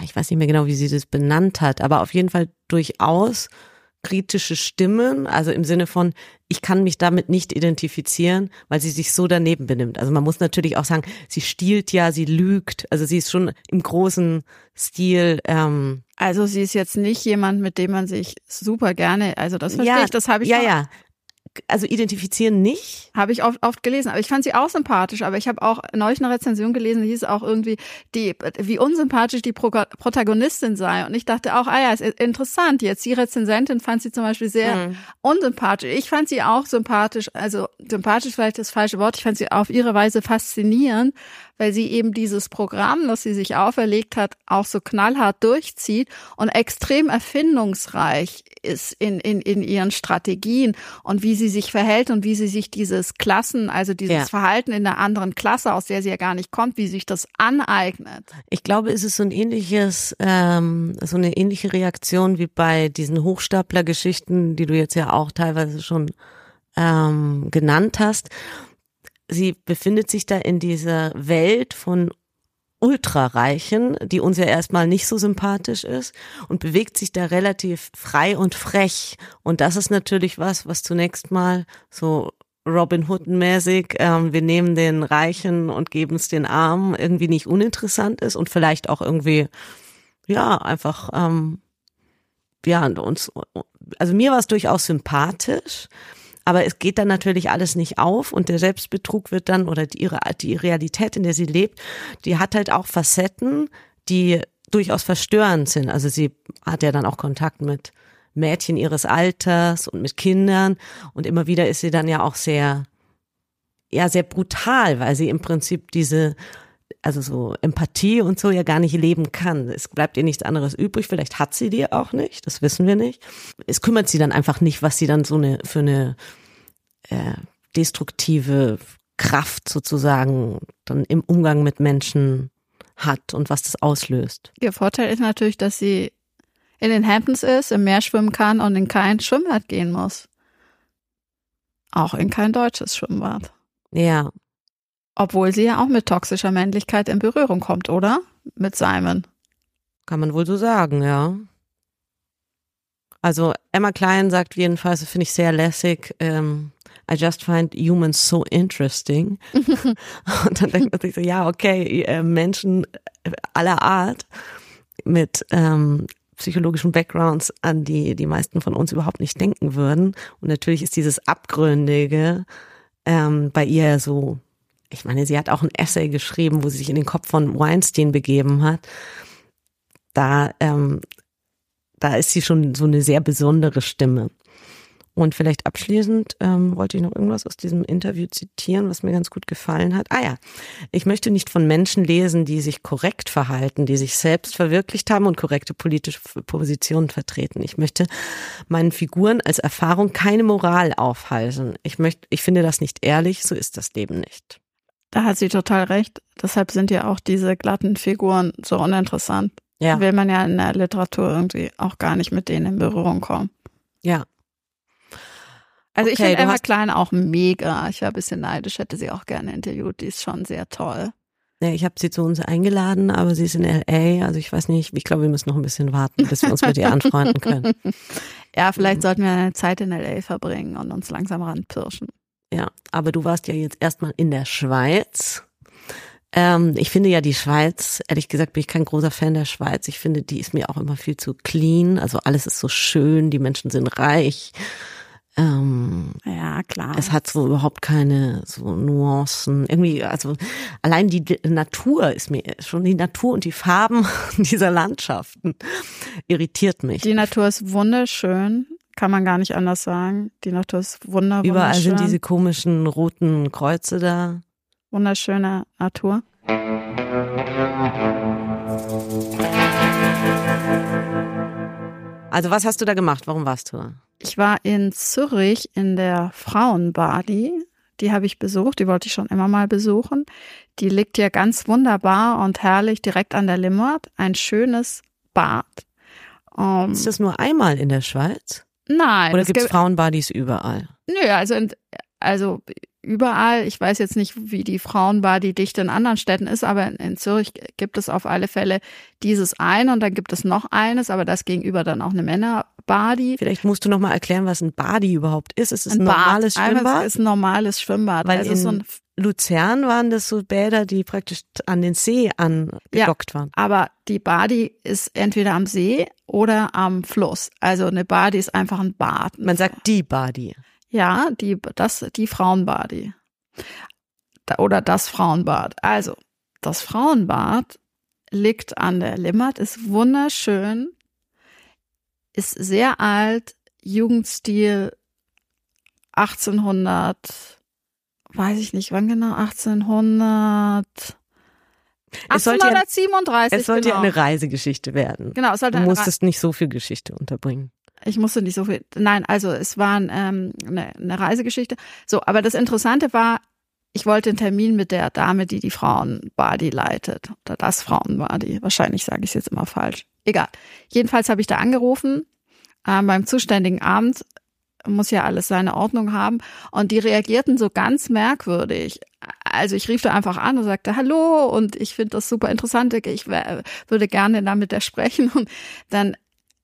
ich weiß nicht mehr genau, wie sie das benannt hat, aber auf jeden Fall durchaus kritische Stimmen, also im Sinne von, ich kann mich damit nicht identifizieren, weil sie sich so daneben benimmt. Also man muss natürlich auch sagen, sie stiehlt ja, sie lügt, also sie ist schon im großen Stil. Ähm, also sie ist jetzt nicht jemand, mit dem man sich super gerne, also das verstehe ja, ich, das habe ich ja, schon, ja also identifizieren nicht. Habe ich oft, oft gelesen, aber ich fand sie auch sympathisch. Aber ich habe auch neulich eine Rezension gelesen, die hieß auch irgendwie, die, wie unsympathisch die Pro Protagonistin sei. Und ich dachte auch, ah ja, ist interessant. Jetzt die Rezensentin fand sie zum Beispiel sehr mhm. unsympathisch. Ich fand sie auch sympathisch, also sympathisch vielleicht das falsche Wort. Ich fand sie auf ihre Weise faszinierend, weil sie eben dieses Programm, das sie sich auferlegt hat, auch so knallhart durchzieht und extrem erfindungsreich ist in, in, in ihren Strategien und wie sie sich verhält und wie sie sich dieses Klassen, also dieses ja. Verhalten in einer anderen Klasse, aus der sie ja gar nicht kommt, wie sich das aneignet. Ich glaube, es ist so ein ähnliches, ähm, so eine ähnliche Reaktion wie bei diesen Hochstapler-Geschichten, die du jetzt ja auch teilweise schon ähm, genannt hast sie befindet sich da in dieser Welt von Ultrareichen, die uns ja erstmal nicht so sympathisch ist und bewegt sich da relativ frei und frech. Und das ist natürlich was, was zunächst mal so Robin Hood-mäßig, ähm, wir nehmen den Reichen und geben es den Armen, irgendwie nicht uninteressant ist und vielleicht auch irgendwie, ja, einfach, ähm, ja, uns, also mir war es durchaus sympathisch. Aber es geht dann natürlich alles nicht auf und der Selbstbetrug wird dann oder die, ihre, die Realität, in der sie lebt, die hat halt auch Facetten, die durchaus verstörend sind. Also sie hat ja dann auch Kontakt mit Mädchen ihres Alters und mit Kindern und immer wieder ist sie dann ja auch sehr, ja, sehr brutal, weil sie im Prinzip diese also so Empathie und so ja gar nicht leben kann. Es bleibt ihr nichts anderes übrig. Vielleicht hat sie die auch nicht, das wissen wir nicht. Es kümmert sie dann einfach nicht, was sie dann so eine für eine äh, destruktive Kraft sozusagen dann im Umgang mit Menschen hat und was das auslöst. Ihr Vorteil ist natürlich, dass sie in den Hamptons ist, im Meer schwimmen kann und in kein Schwimmbad gehen muss. Auch in kein deutsches Schwimmbad. Ja, obwohl sie ja auch mit toxischer Männlichkeit in Berührung kommt, oder? Mit Simon. Kann man wohl so sagen, ja. Also Emma Klein sagt jedenfalls, finde ich sehr lässig, ähm, I just find humans so interesting. (laughs) und dann denkt man sich so, ja, okay, äh, Menschen aller Art mit ähm, psychologischen Backgrounds, an die die meisten von uns überhaupt nicht denken würden. Und natürlich ist dieses Abgründige ähm, bei ihr so, ich meine, sie hat auch ein Essay geschrieben, wo sie sich in den Kopf von Weinstein begeben hat. Da, ähm, da ist sie schon so eine sehr besondere Stimme. Und vielleicht abschließend ähm, wollte ich noch irgendwas aus diesem Interview zitieren, was mir ganz gut gefallen hat. Ah ja, ich möchte nicht von Menschen lesen, die sich korrekt verhalten, die sich selbst verwirklicht haben und korrekte politische Positionen vertreten. Ich möchte meinen Figuren als Erfahrung keine Moral aufhalsen. Ich möchte, ich finde das nicht ehrlich, so ist das Leben nicht. Da hat sie total recht. Deshalb sind ja auch diese glatten Figuren so uninteressant. Ja. Will man ja in der Literatur irgendwie auch gar nicht mit denen in Berührung kommen. Ja, also okay, ich finde Emma Klein auch mega. Ich war ein bisschen neidisch, hätte sie auch gerne interviewt. Die ist schon sehr toll. Ja, ich habe sie zu uns eingeladen, aber sie ist in LA. Also ich weiß nicht, ich glaube, wir müssen noch ein bisschen warten, bis wir uns mit ihr anfreunden (laughs) können. ja, vielleicht mhm. sollten wir eine Zeit in LA verbringen und uns langsam ranpirschen. Ja, aber du warst ja jetzt erstmal in der Schweiz. Ähm, ich finde ja die Schweiz, ehrlich gesagt bin ich kein großer Fan der Schweiz. Ich finde, die ist mir auch immer viel zu clean. Also alles ist so schön, die Menschen sind reich. Ähm, ja, klar. Es hat so überhaupt keine so Nuancen. Irgendwie, also allein die Natur ist mir schon die Natur und die Farben (laughs) dieser Landschaften irritiert mich. Die Natur ist wunderschön, kann man gar nicht anders sagen. Die Natur ist wunder Überall sind diese komischen roten Kreuze da. Wunderschöne Natur. Also was hast du da gemacht? Warum warst du? Ich war in Zürich in der Frauenbadi. Die habe ich besucht, die wollte ich schon immer mal besuchen. Die liegt ja ganz wunderbar und herrlich direkt an der Limmat. Ein schönes Bad. Um, ähm, ist das nur einmal in der Schweiz? Nein. Oder gibt es Frauenbadis überall? Nö, also, in, also überall. Ich weiß jetzt nicht, wie die Frauenbar die dichte in anderen Städten ist, aber in Zürich gibt es auf alle Fälle dieses eine und dann gibt es noch eines, aber das gegenüber dann auch eine Männerbadi. Vielleicht musst du noch mal erklären, was ein Badi überhaupt ist. Ist es ein, ein normales Bad. Schwimmbad? Es ist ein normales Schwimmbad. Weil also in so ein Luzern waren das so Bäder, die praktisch an den See angedockt ja, waren. Aber die Badi ist entweder am See oder am Fluss. Also eine Badi ist einfach ein Bad. Man sagt die Badi. Ja, die, das, die Frauenbadi. Oder das Frauenbad. Also, das Frauenbad liegt an der Limmat, ist wunderschön, ist sehr alt, Jugendstil 1800, weiß ich nicht, wann genau, 1800, es 1837. Ja, es sollte genau. eine Reisegeschichte werden. Genau, es sollte du musstest nicht so viel Geschichte unterbringen. Ich musste nicht so viel. Nein, also es war ähm, eine, eine Reisegeschichte. So, aber das Interessante war, ich wollte einen Termin mit der Dame, die die Frauenbadi leitet. Oder das Frauenbadi. Wahrscheinlich sage ich es jetzt immer falsch. Egal. Jedenfalls habe ich da angerufen äh, beim zuständigen Amt. Muss ja alles seine Ordnung haben. Und die reagierten so ganz merkwürdig. Also ich rief da einfach an und sagte Hallo und ich finde das super interessant. Ich würde gerne da mit der sprechen. Und dann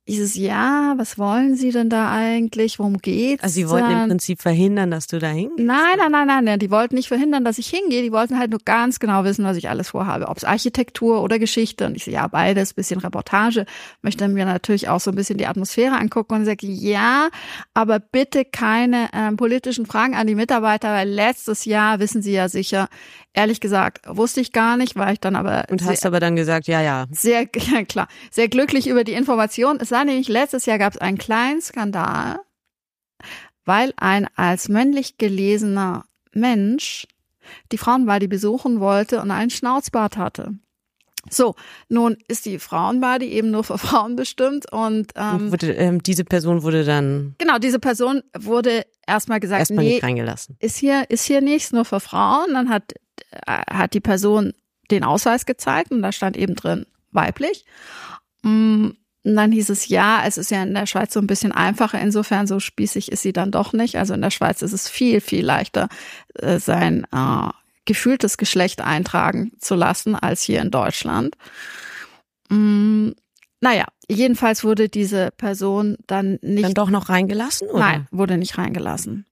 dieses Ja, was wollen Sie denn da eigentlich? Worum geht's? Also Sie wollten im Prinzip verhindern, dass du da hingehst? Nein, nein, nein, nein, nein. Die wollten nicht verhindern, dass ich hingehe. Die wollten halt nur ganz genau wissen, was ich alles vorhabe. Ob es Architektur oder Geschichte. Und ich so, ja, beides, bisschen Reportage. Möchte mir natürlich auch so ein bisschen die Atmosphäre angucken und sage, ja, aber bitte keine ähm, politischen Fragen an die Mitarbeiter, weil letztes Jahr, wissen Sie ja sicher, Ehrlich gesagt, wusste ich gar nicht, war ich dann aber. Und hast aber dann gesagt, ja, ja. Sehr, (laughs) ja klar, sehr glücklich über die Information. Es war nämlich, letztes Jahr gab es einen kleinen Skandal, weil ein als männlich gelesener Mensch die Frauenbadi besuchen wollte und einen Schnauzbart hatte. So, nun ist die Frauenbadi eben nur für (laughs) Frauen bestimmt und ähm, wurde, ähm, diese Person wurde dann genau diese Person wurde erstmal gesagt, erstmal nee, nicht reingelassen. Ist hier ist hier nichts nur für Frauen. Dann hat hat die Person den Ausweis gezeigt und da stand eben drin weiblich. Mm, und dann hieß es ja, es ist ja in der Schweiz so ein bisschen einfacher, insofern so spießig ist sie dann doch nicht. Also in der Schweiz ist es viel, viel leichter, äh, sein äh, gefühltes Geschlecht eintragen zu lassen als hier in Deutschland. Mm, Naja, jedenfalls wurde diese Person dann nicht. Dann doch noch reingelassen? Oder? Nein, wurde nicht reingelassen.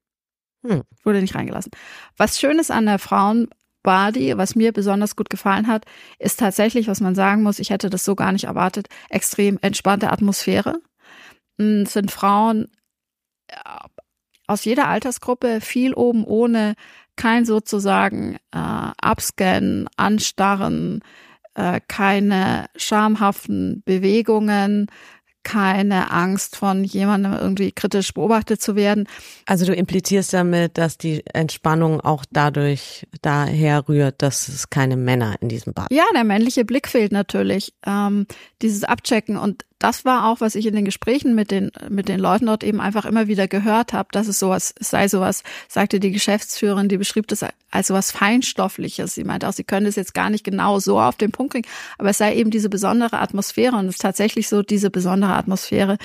Hm. Wurde nicht reingelassen. Was schön ist an der Frauenbody, was mir besonders gut gefallen hat, ist tatsächlich, was man sagen muss, ich hätte das so gar nicht erwartet, extrem entspannte Atmosphäre. Es sind Frauen äh, aus jeder Altersgruppe, viel oben ohne, kein sozusagen äh, Abscannen, Anstarren, äh, keine schamhaften Bewegungen, keine Angst von jemandem irgendwie kritisch beobachtet zu werden. Also du implizierst damit, dass die Entspannung auch dadurch daher rührt, dass es keine Männer in diesem Bad. Ja, der männliche Blick fehlt natürlich. Ähm, dieses Abchecken und das war auch, was ich in den Gesprächen mit den mit den Leuten dort eben einfach immer wieder gehört habe, dass es sowas es sei sowas, sagte die Geschäftsführerin, die beschrieb das als sowas feinstoffliches. Sie meinte auch, sie können das jetzt gar nicht genau so auf den Punkt bringen, aber es sei eben diese besondere Atmosphäre und es ist tatsächlich so diese besondere Atmosphäre,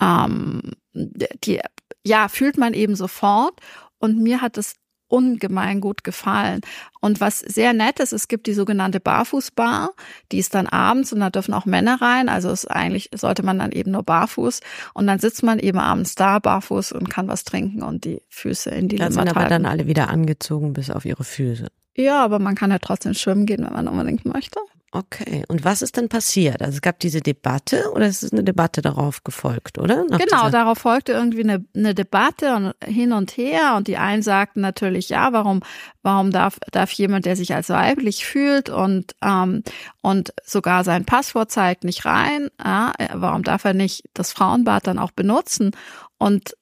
ähm, die ja fühlt man eben sofort und mir hat es ungemein gut gefallen. Und was sehr nett ist, es gibt die sogenannte Barfußbar, die ist dann abends und da dürfen auch Männer rein. Also ist eigentlich sollte man dann eben nur barfuß und dann sitzt man eben abends da barfuß und kann was trinken und die Füße in die Da sind aber dann alle wieder angezogen bis auf ihre Füße. Ja, aber man kann ja trotzdem schwimmen gehen, wenn man unbedingt möchte. Okay. Und was ist denn passiert? Also es gab diese Debatte oder es ist eine Debatte darauf gefolgt, oder? Nach Genau, darauf folgte irgendwie eine, eine Debatte und hin und her und die einen sagten natürlich, ja, warum, warum darf, darf jemand, der sich als weiblich fühlt und, ähm, und sogar sein Passwort zeigt, nicht rein, ja, warum darf er nicht das Frauenbad dann auch benutzen? Und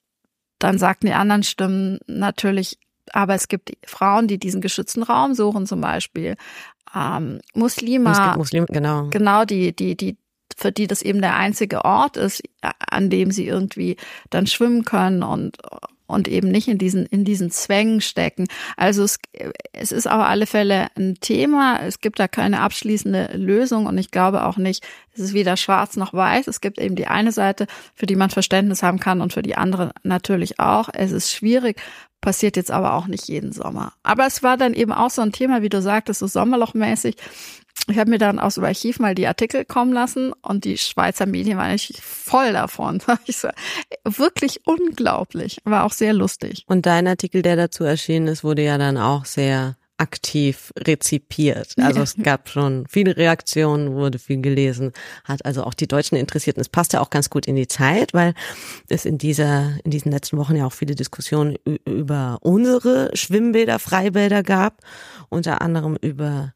dann sagten die anderen Stimmen natürlich, aber es gibt Frauen, die diesen geschützten Raum suchen, zum Beispiel ähm, Muslime, Es gibt Muslime, genau. genau die, die, die, für die das eben der einzige Ort ist, an dem sie irgendwie dann schwimmen können und und eben nicht in diesen in diesen Zwängen stecken. Also es, es ist auf alle Fälle ein Thema. Es gibt da keine abschließende Lösung und ich glaube auch nicht, es ist weder schwarz noch weiß. Es gibt eben die eine Seite, für die man Verständnis haben kann und für die andere natürlich auch. Es ist schwierig, passiert jetzt aber auch nicht jeden Sommer. Aber es war dann eben auch so ein Thema, wie du sagtest, so sommerlochmäßig. Ich habe mir dann aus dem Archiv mal die Artikel kommen lassen und die Schweizer Medien waren natürlich voll davon. (laughs) Ich so, wirklich unglaublich, war auch sehr lustig. Und dein Artikel, der dazu erschienen ist, wurde ja dann auch sehr aktiv rezipiert. Also es gab schon viele Reaktionen, wurde viel gelesen, hat also auch die Deutschen interessiert. Und es passt ja auch ganz gut in die Zeit, weil es in dieser, in diesen letzten Wochen ja auch viele Diskussionen über unsere Schwimmbäder, Freibäder gab, unter anderem über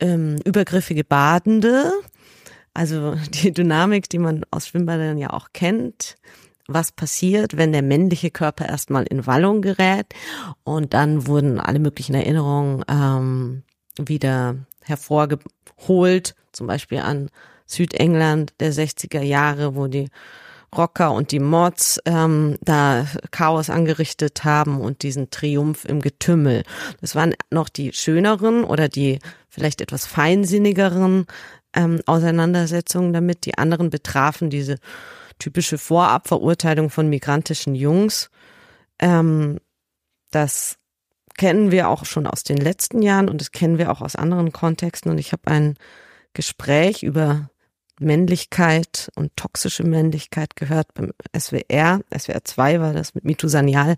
ähm, übergriffige Badende, also die Dynamik, die man aus Schwimmbadern ja auch kennt, was passiert, wenn der männliche Körper erstmal in Wallung gerät und dann wurden alle möglichen Erinnerungen ähm, wieder hervorgeholt, zum Beispiel an Südengland der 60er Jahre, wo die Rocker und die Mods ähm, da Chaos angerichtet haben und diesen Triumph im Getümmel. Das waren noch die schöneren oder die vielleicht etwas feinsinnigeren ähm, Auseinandersetzungen damit. Die anderen betrafen diese typische Vorabverurteilung von migrantischen Jungs. Ähm, das kennen wir auch schon aus den letzten Jahren und das kennen wir auch aus anderen Kontexten. Und ich habe ein Gespräch über Männlichkeit und toxische Männlichkeit gehört beim SWR. SWR 2 war das mit Mitu Sanyal,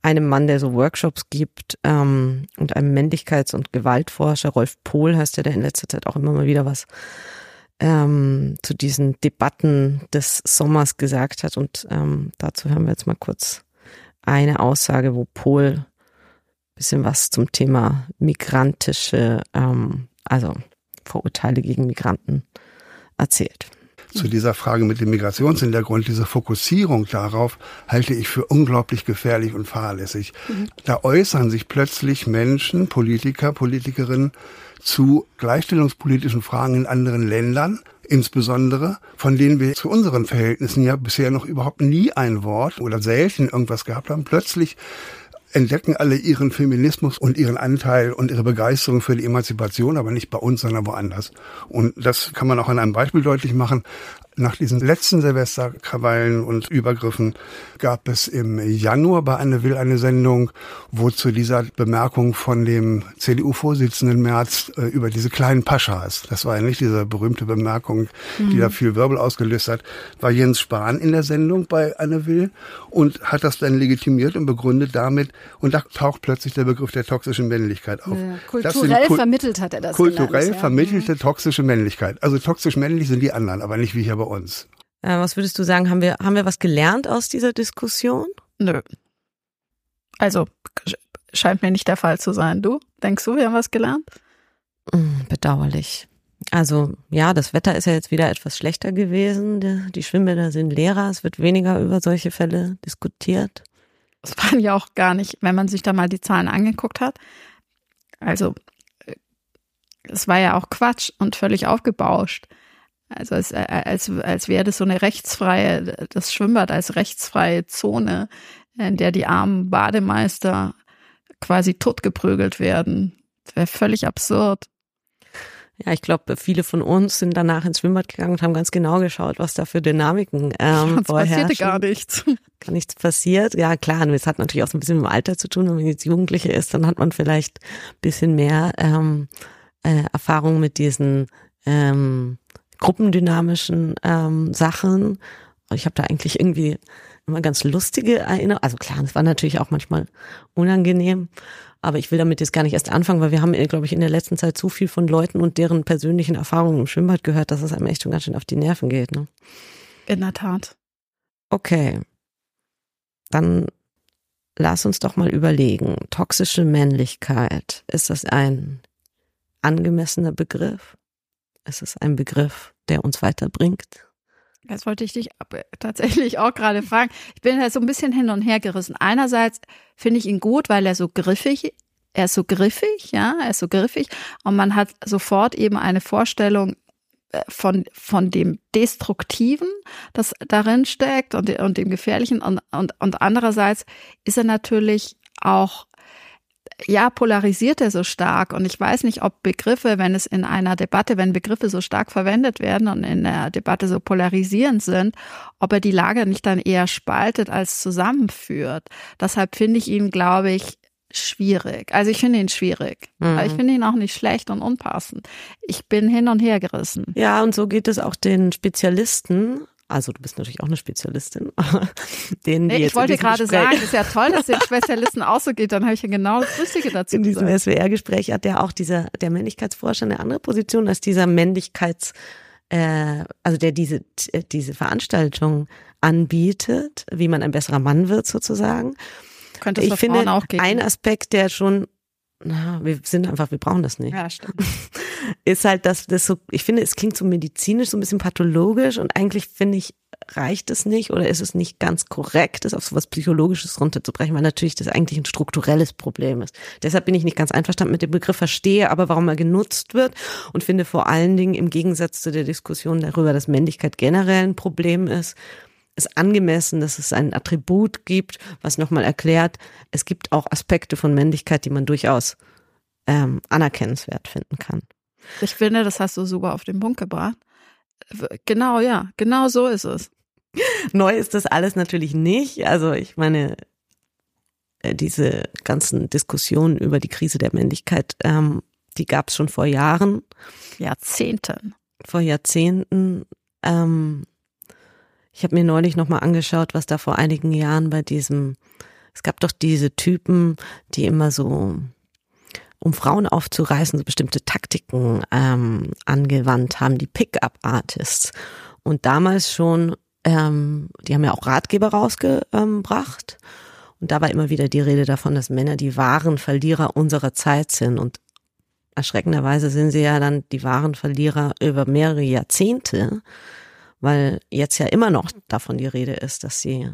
einem Mann, der so Workshops gibt ähm, und einem Männlichkeits- und Gewaltforscher, Rolf Pohl heißt der, der in letzter Zeit auch immer mal wieder was ähm, zu diesen Debatten des Sommers gesagt hat. Und ähm, dazu hören wir jetzt mal kurz eine Aussage, wo Pohl bisschen was zum Thema migrantische, ähm, also Vorurteile gegen Migranten erzählt. Zu dieser Frage mit dem Migrationshintergrund, diese Fokussierung darauf halte ich für unglaublich gefährlich und fahrlässig. Da äußern sich plötzlich Menschen, Politiker, Politikerinnen zu gleichstellungspolitischen Fragen in anderen Ländern, insbesondere, von denen wir zu unseren Verhältnissen ja bisher noch überhaupt nie ein Wort oder selten irgendwas gehabt haben. Plötzlich entdecken alle ihren Feminismus und ihren Anteil und ihre Begeisterung für die Emanzipation, aber nicht bei uns, sondern woanders. Und das kann man auch an einem Beispiel deutlich machen. Nach diesen letzten Silvesterkrawallen und Übergriffen gab es im Januar bei Anne Will eine Sendung, wo zu dieser Bemerkung von dem CDU-Vorsitzenden Merz äh, über diese kleinen Paschas, das war ja nicht diese berühmte Bemerkung, die mhm. da viel Wirbel ausgelöst hat, war Jens Spahn in der Sendung bei Anne Will und hat das dann legitimiert und begründet damit, und da taucht plötzlich der Begriff der toxischen Männlichkeit auf. Ja, kulturell vermittelt hat er das Kulturell genannt, vermittelte ja. toxische Männlichkeit. Also toxisch männlich sind die anderen, aber nicht wie hier bei uns. Äh, was würdest du sagen, haben wir, haben wir was gelernt aus dieser Diskussion? Nö. Also, scheint mir nicht der Fall zu sein. Du? Denkst du, wir haben was gelernt? Hm, bedauerlich. Also ja, das Wetter ist ja jetzt wieder etwas schlechter gewesen. Die, die Schwimmbäder sind leerer. Es wird weniger über solche Fälle diskutiert. Es waren ja auch gar nicht, wenn man sich da mal die Zahlen angeguckt hat. Also es war ja auch Quatsch und völlig aufgebauscht. Also als, als, als wäre das so eine rechtsfreie, das Schwimmbad als rechtsfreie Zone, in der die armen Bademeister quasi totgeprügelt werden. Das wäre völlig absurd. Ja, ich glaube, viele von uns sind danach ins Schwimmbad gegangen und haben ganz genau geschaut, was da für Dynamiken ähm, es passierte gar nichts. Gar nichts passiert. Ja, klar, es hat natürlich auch so ein bisschen mit dem Alter zu tun. Und wenn jetzt Jugendliche ist, dann hat man vielleicht ein bisschen mehr ähm, äh, Erfahrung mit diesen ähm, gruppendynamischen ähm, Sachen. Ich habe da eigentlich irgendwie immer ganz lustige Erinnerungen. Also klar, es war natürlich auch manchmal unangenehm. Aber ich will damit jetzt gar nicht erst anfangen, weil wir haben, glaube ich, in der letzten Zeit zu viel von Leuten und deren persönlichen Erfahrungen im Schwimmbad gehört, dass es einem echt schon ganz schön auf die Nerven geht. Ne? In der Tat. Okay. Dann lass uns doch mal überlegen. Toxische Männlichkeit, ist das ein angemessener Begriff? Ist es ein Begriff, der uns weiterbringt? Das wollte ich dich tatsächlich auch gerade fragen. Ich bin halt so ein bisschen hin und her gerissen. Einerseits finde ich ihn gut, weil er so griffig, er ist so griffig, ja, er ist so griffig und man hat sofort eben eine Vorstellung äh, von, von dem Destruktiven, das darin steckt und, und dem Gefährlichen und, und, und andererseits ist er natürlich auch ja, polarisiert er so stark. Und ich weiß nicht, ob Begriffe, wenn es in einer Debatte, wenn Begriffe so stark verwendet werden und in der Debatte so polarisierend sind, ob er die Lage nicht dann eher spaltet als zusammenführt. Deshalb finde ich ihn, glaube ich, schwierig. Also ich finde ihn schwierig. Mhm. Aber ich finde ihn auch nicht schlecht und unpassend. Ich bin hin und her gerissen. Ja, und so geht es auch den Spezialisten also du bist natürlich auch eine Spezialistin. (laughs) denen, die ich wollte gerade Gespräch sagen, ist ja toll, dass den Spezialisten auch so geht. Dann habe ich ja genau das Richtige (laughs) dazu In diesem SWR-Gespräch hat ja auch dieser der Männlichkeitsforscher eine andere Position als dieser Männlichkeits, äh, also der diese diese Veranstaltung anbietet, wie man ein besserer Mann wird sozusagen. Könnte es ich finde, auch geben. ein Aspekt, der schon na, wir sind einfach, wir brauchen das nicht. Ja, stimmt. (laughs) Ist halt, dass das so, ich finde, es klingt so medizinisch, so ein bisschen pathologisch und eigentlich finde ich, reicht es nicht oder ist es nicht ganz korrekt, das auf so was Psychologisches runterzubrechen, weil natürlich das eigentlich ein strukturelles Problem ist. Deshalb bin ich nicht ganz einverstanden mit dem Begriff, verstehe aber, warum er genutzt wird und finde vor allen Dingen im Gegensatz zu der Diskussion darüber, dass Männlichkeit generell ein Problem ist, ist angemessen, dass es ein Attribut gibt, was nochmal erklärt, es gibt auch Aspekte von Männlichkeit, die man durchaus ähm, anerkennenswert finden kann. Ich finde, das hast du super auf den Punkt gebracht. Genau, ja, genau so ist es. (laughs) Neu ist das alles natürlich nicht. Also ich meine, äh, diese ganzen Diskussionen über die Krise der Männlichkeit, ähm, die gab es schon vor Jahren. Jahrzehnten. Vor Jahrzehnten. Ähm, ich habe mir neulich nochmal angeschaut, was da vor einigen Jahren bei diesem, es gab doch diese Typen, die immer so, um Frauen aufzureißen, so bestimmte Taktiken ähm, angewandt haben, die Pick-up-Artists. Und damals schon, ähm, die haben ja auch Ratgeber rausgebracht. Und da war immer wieder die Rede davon, dass Männer die wahren Verlierer unserer Zeit sind. Und erschreckenderweise sind sie ja dann die wahren Verlierer über mehrere Jahrzehnte weil jetzt ja immer noch davon die Rede ist, dass sie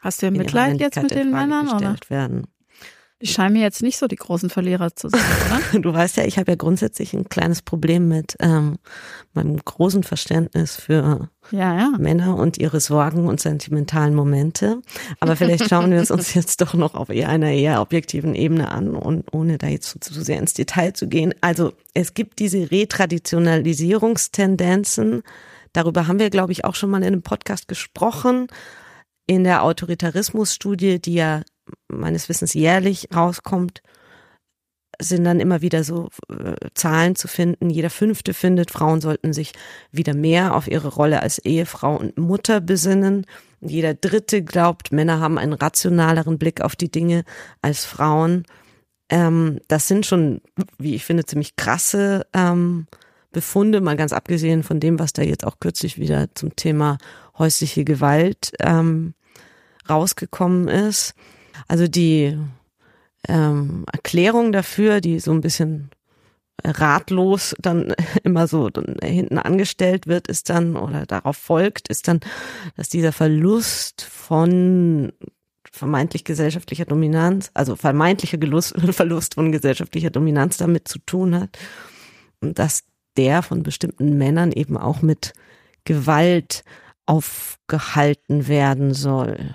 Hast du ja Mitleid jetzt mit den Männern oder? werden. Die scheinen mir jetzt nicht so die großen Verlierer zu sein, (laughs) oder? du weißt ja, ich habe ja grundsätzlich ein kleines Problem mit ähm, meinem großen Verständnis für ja, ja. Männer und ihre Sorgen und sentimentalen Momente. Aber vielleicht (laughs) schauen wir es uns jetzt doch noch auf eher einer eher objektiven Ebene an und ohne da jetzt zu, zu sehr ins Detail zu gehen. Also es gibt diese Retraditionalisierungstendenzen, Darüber haben wir, glaube ich, auch schon mal in einem Podcast gesprochen. In der Autoritarismusstudie, die ja meines Wissens jährlich rauskommt, sind dann immer wieder so äh, Zahlen zu finden. Jeder fünfte findet, Frauen sollten sich wieder mehr auf ihre Rolle als Ehefrau und Mutter besinnen. Jeder dritte glaubt, Männer haben einen rationaleren Blick auf die Dinge als Frauen. Ähm, das sind schon, wie ich finde, ziemlich krasse ähm, Befunde, mal ganz abgesehen von dem, was da jetzt auch kürzlich wieder zum Thema häusliche Gewalt ähm, rausgekommen ist. Also die ähm, Erklärung dafür, die so ein bisschen ratlos dann (laughs) immer so dann hinten angestellt wird, ist dann oder darauf folgt, ist dann, dass dieser Verlust von vermeintlich gesellschaftlicher Dominanz, also vermeintlicher (laughs) Verlust von gesellschaftlicher Dominanz damit zu tun hat dass der von bestimmten Männern eben auch mit Gewalt aufgehalten werden soll.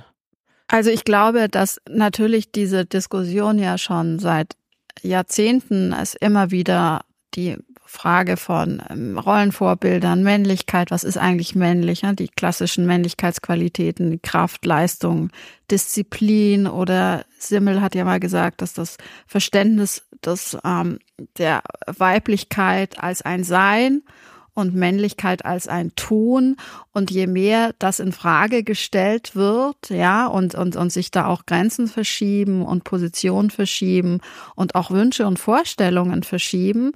Also ich glaube, dass natürlich diese Diskussion ja schon seit Jahrzehnten es immer wieder die Frage von ähm, Rollenvorbildern, Männlichkeit, was ist eigentlich männlich, ne? die klassischen Männlichkeitsqualitäten, Kraft, Leistung, Disziplin oder Simmel hat ja mal gesagt, dass das Verständnis des, ähm, der Weiblichkeit als ein Sein und Männlichkeit als ein Tun. Und je mehr das in Frage gestellt wird, ja, und, und, und sich da auch Grenzen verschieben und Positionen verschieben und auch Wünsche und Vorstellungen verschieben,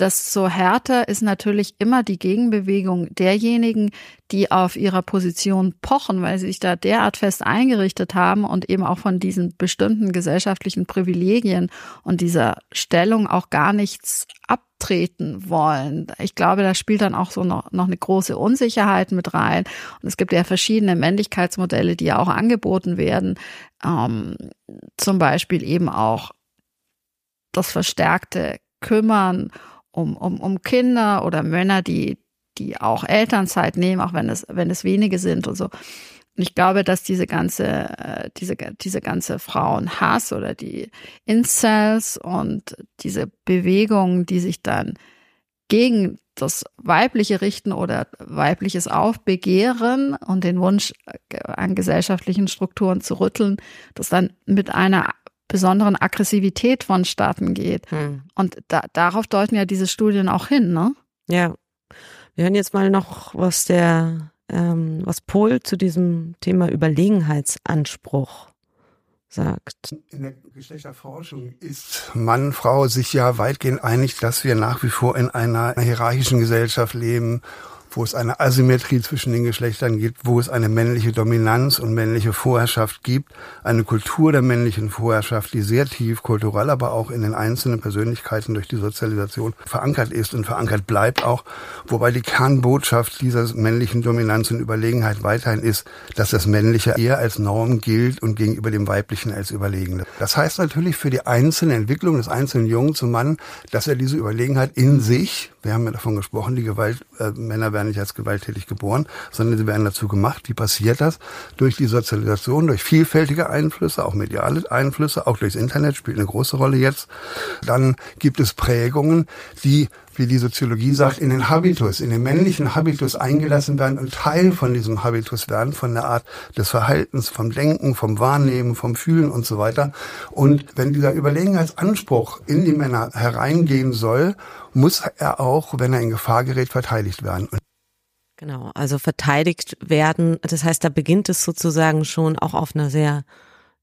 desto härter ist natürlich immer die Gegenbewegung derjenigen, die auf ihrer Position pochen, weil sie sich da derart fest eingerichtet haben und eben auch von diesen bestimmten gesellschaftlichen Privilegien und dieser Stellung auch gar nichts abtreten wollen. Ich glaube, da spielt dann auch so noch, noch eine große Unsicherheit mit rein. Und es gibt ja verschiedene Männlichkeitsmodelle, die ja auch angeboten werden. Ähm, zum Beispiel eben auch das verstärkte Kümmern um, um, um Kinder oder Männer, die, die auch Elternzeit nehmen, auch wenn es, wenn es wenige sind und so. Und ich glaube, dass diese ganze, äh, diese, diese ganze Frauenhass oder die Incels und diese Bewegungen, die sich dann gegen das Weibliche richten oder weibliches Aufbegehren und den Wunsch an gesellschaftlichen Strukturen zu rütteln, das dann mit einer besonderen Aggressivität vonstatten geht. Hm. Und da, darauf deuten ja diese Studien auch hin, ne? Ja. Wir hören jetzt mal noch, was der, ähm, was Pohl zu diesem Thema Überlegenheitsanspruch sagt. In der Geschlechterforschung ist Mann, Frau sich ja weitgehend einig, dass wir nach wie vor in einer hierarchischen Gesellschaft leben wo es eine Asymmetrie zwischen den Geschlechtern gibt, wo es eine männliche Dominanz und männliche Vorherrschaft gibt, eine Kultur der männlichen Vorherrschaft, die sehr tief kulturell, aber auch in den einzelnen Persönlichkeiten durch die Sozialisation verankert ist und verankert bleibt auch, wobei die Kernbotschaft dieser männlichen Dominanz und Überlegenheit weiterhin ist, dass das Männliche eher als Norm gilt und gegenüber dem Weiblichen als Überlegene. Das heißt natürlich für die einzelne Entwicklung des einzelnen Jungen zum Mann, dass er diese Überlegenheit in sich, wir haben ja davon gesprochen, die Gewalt, äh, Männer werden nicht als gewalttätig geboren, sondern sie werden dazu gemacht. Wie passiert das? Durch die Sozialisation, durch vielfältige Einflüsse, auch mediale Einflüsse, auch durchs Internet spielt eine große Rolle jetzt. Dann gibt es Prägungen, die wie die Soziologie sagt, in den Habitus, in den männlichen Habitus eingelassen werden und Teil von diesem Habitus werden, von der Art des Verhaltens, vom Denken, vom Wahrnehmen, vom Fühlen und so weiter. Und wenn dieser Überlegenheitsanspruch in die Männer hereingehen soll, muss er auch, wenn er in Gefahr gerät, verteidigt werden. Genau, also verteidigt werden. Das heißt, da beginnt es sozusagen schon auch auf einer sehr,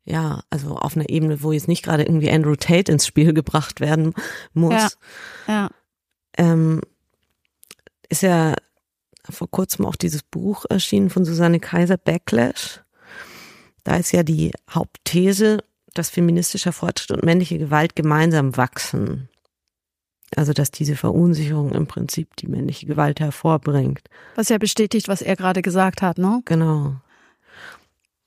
ja, also auf einer Ebene, wo jetzt nicht gerade irgendwie Andrew Tate ins Spiel (laughs) gebracht werden muss. Ja. ja. Ähm, ist ja vor kurzem auch dieses Buch erschienen von Susanne Kaiser, Backlash. Da ist ja die Hauptthese, dass feministischer Fortschritt und männliche Gewalt gemeinsam wachsen. Also dass diese Verunsicherung im Prinzip die männliche Gewalt hervorbringt. Was ja bestätigt, was er gerade gesagt hat, ne? Genau.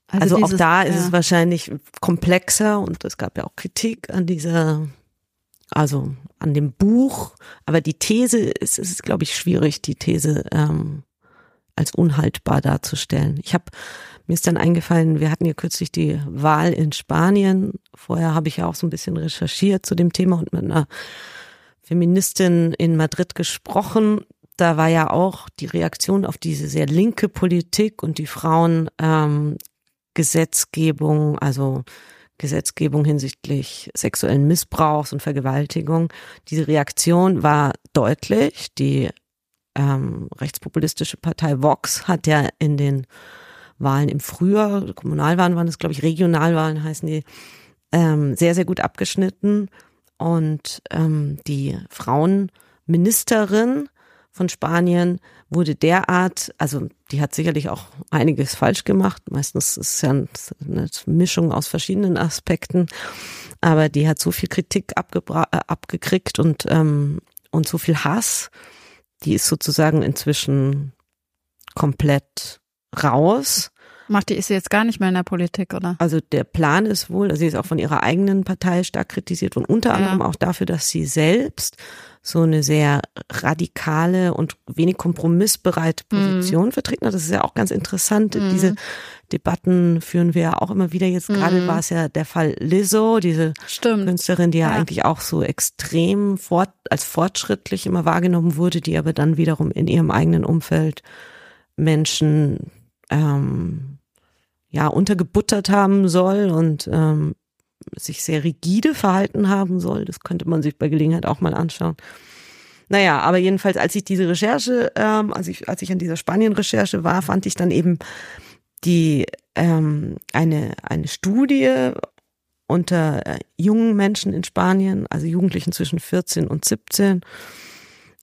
Also, also dieses, auch da ist ja. es wahrscheinlich komplexer und es gab ja auch Kritik an dieser, also an dem Buch. Aber die These ist, es ist, glaube ich, schwierig, die These ähm, als unhaltbar darzustellen. Ich habe mir ist dann eingefallen, wir hatten ja kürzlich die Wahl in Spanien. Vorher habe ich ja auch so ein bisschen recherchiert zu dem Thema und mit einer Feministin in Madrid gesprochen. da war ja auch die Reaktion auf diese sehr linke Politik und die Frauen ähm, also Gesetzgebung hinsichtlich sexuellen Missbrauchs und Vergewaltigung. Diese Reaktion war deutlich. Die ähm, rechtspopulistische Partei Vox hat ja in den Wahlen im Frühjahr, Kommunalwahlen waren es, glaube ich, Regionalwahlen heißen die, ähm, sehr, sehr gut abgeschnitten. Und ähm, die Frauenministerin von Spanien wurde derart, also die hat sicherlich auch einiges falsch gemacht. Meistens ist es ja eine Mischung aus verschiedenen Aspekten, aber die hat so viel Kritik äh, abgekriegt und ähm, und so viel Hass. Die ist sozusagen inzwischen komplett raus. Macht die ist sie jetzt gar nicht mehr in der Politik, oder? Also der Plan ist wohl, also sie ist auch von ihrer eigenen Partei stark kritisiert und unter anderem ja. auch dafür, dass sie selbst so eine sehr radikale und wenig kompromissbereite mhm. Position mhm. vertreten hat. Das ist ja auch ganz interessant. Mhm. Diese Debatten führen wir ja auch immer wieder. Jetzt mhm. gerade war es ja der Fall Lizzo, diese Stimmt. Künstlerin, die ja, ja, eigentlich auch so extrem fort, als fortschrittlich immer wahrgenommen wurde, die aber dann wiederum in ihrem eigenen Umfeld Menschen ähm, ja untergebuttert haben soll und ähm, sich sehr rigide verhalten haben soll. Das könnte man sich bei Gelegenheit auch mal anschauen. Naja, aber jedenfalls, als ich diese Recherche, ähm, als ich, als ich an dieser Spanien-Recherche war, fand ich dann eben die ähm, eine eine Studie unter äh, jungen Menschen in Spanien, also Jugendlichen zwischen 14 und 17.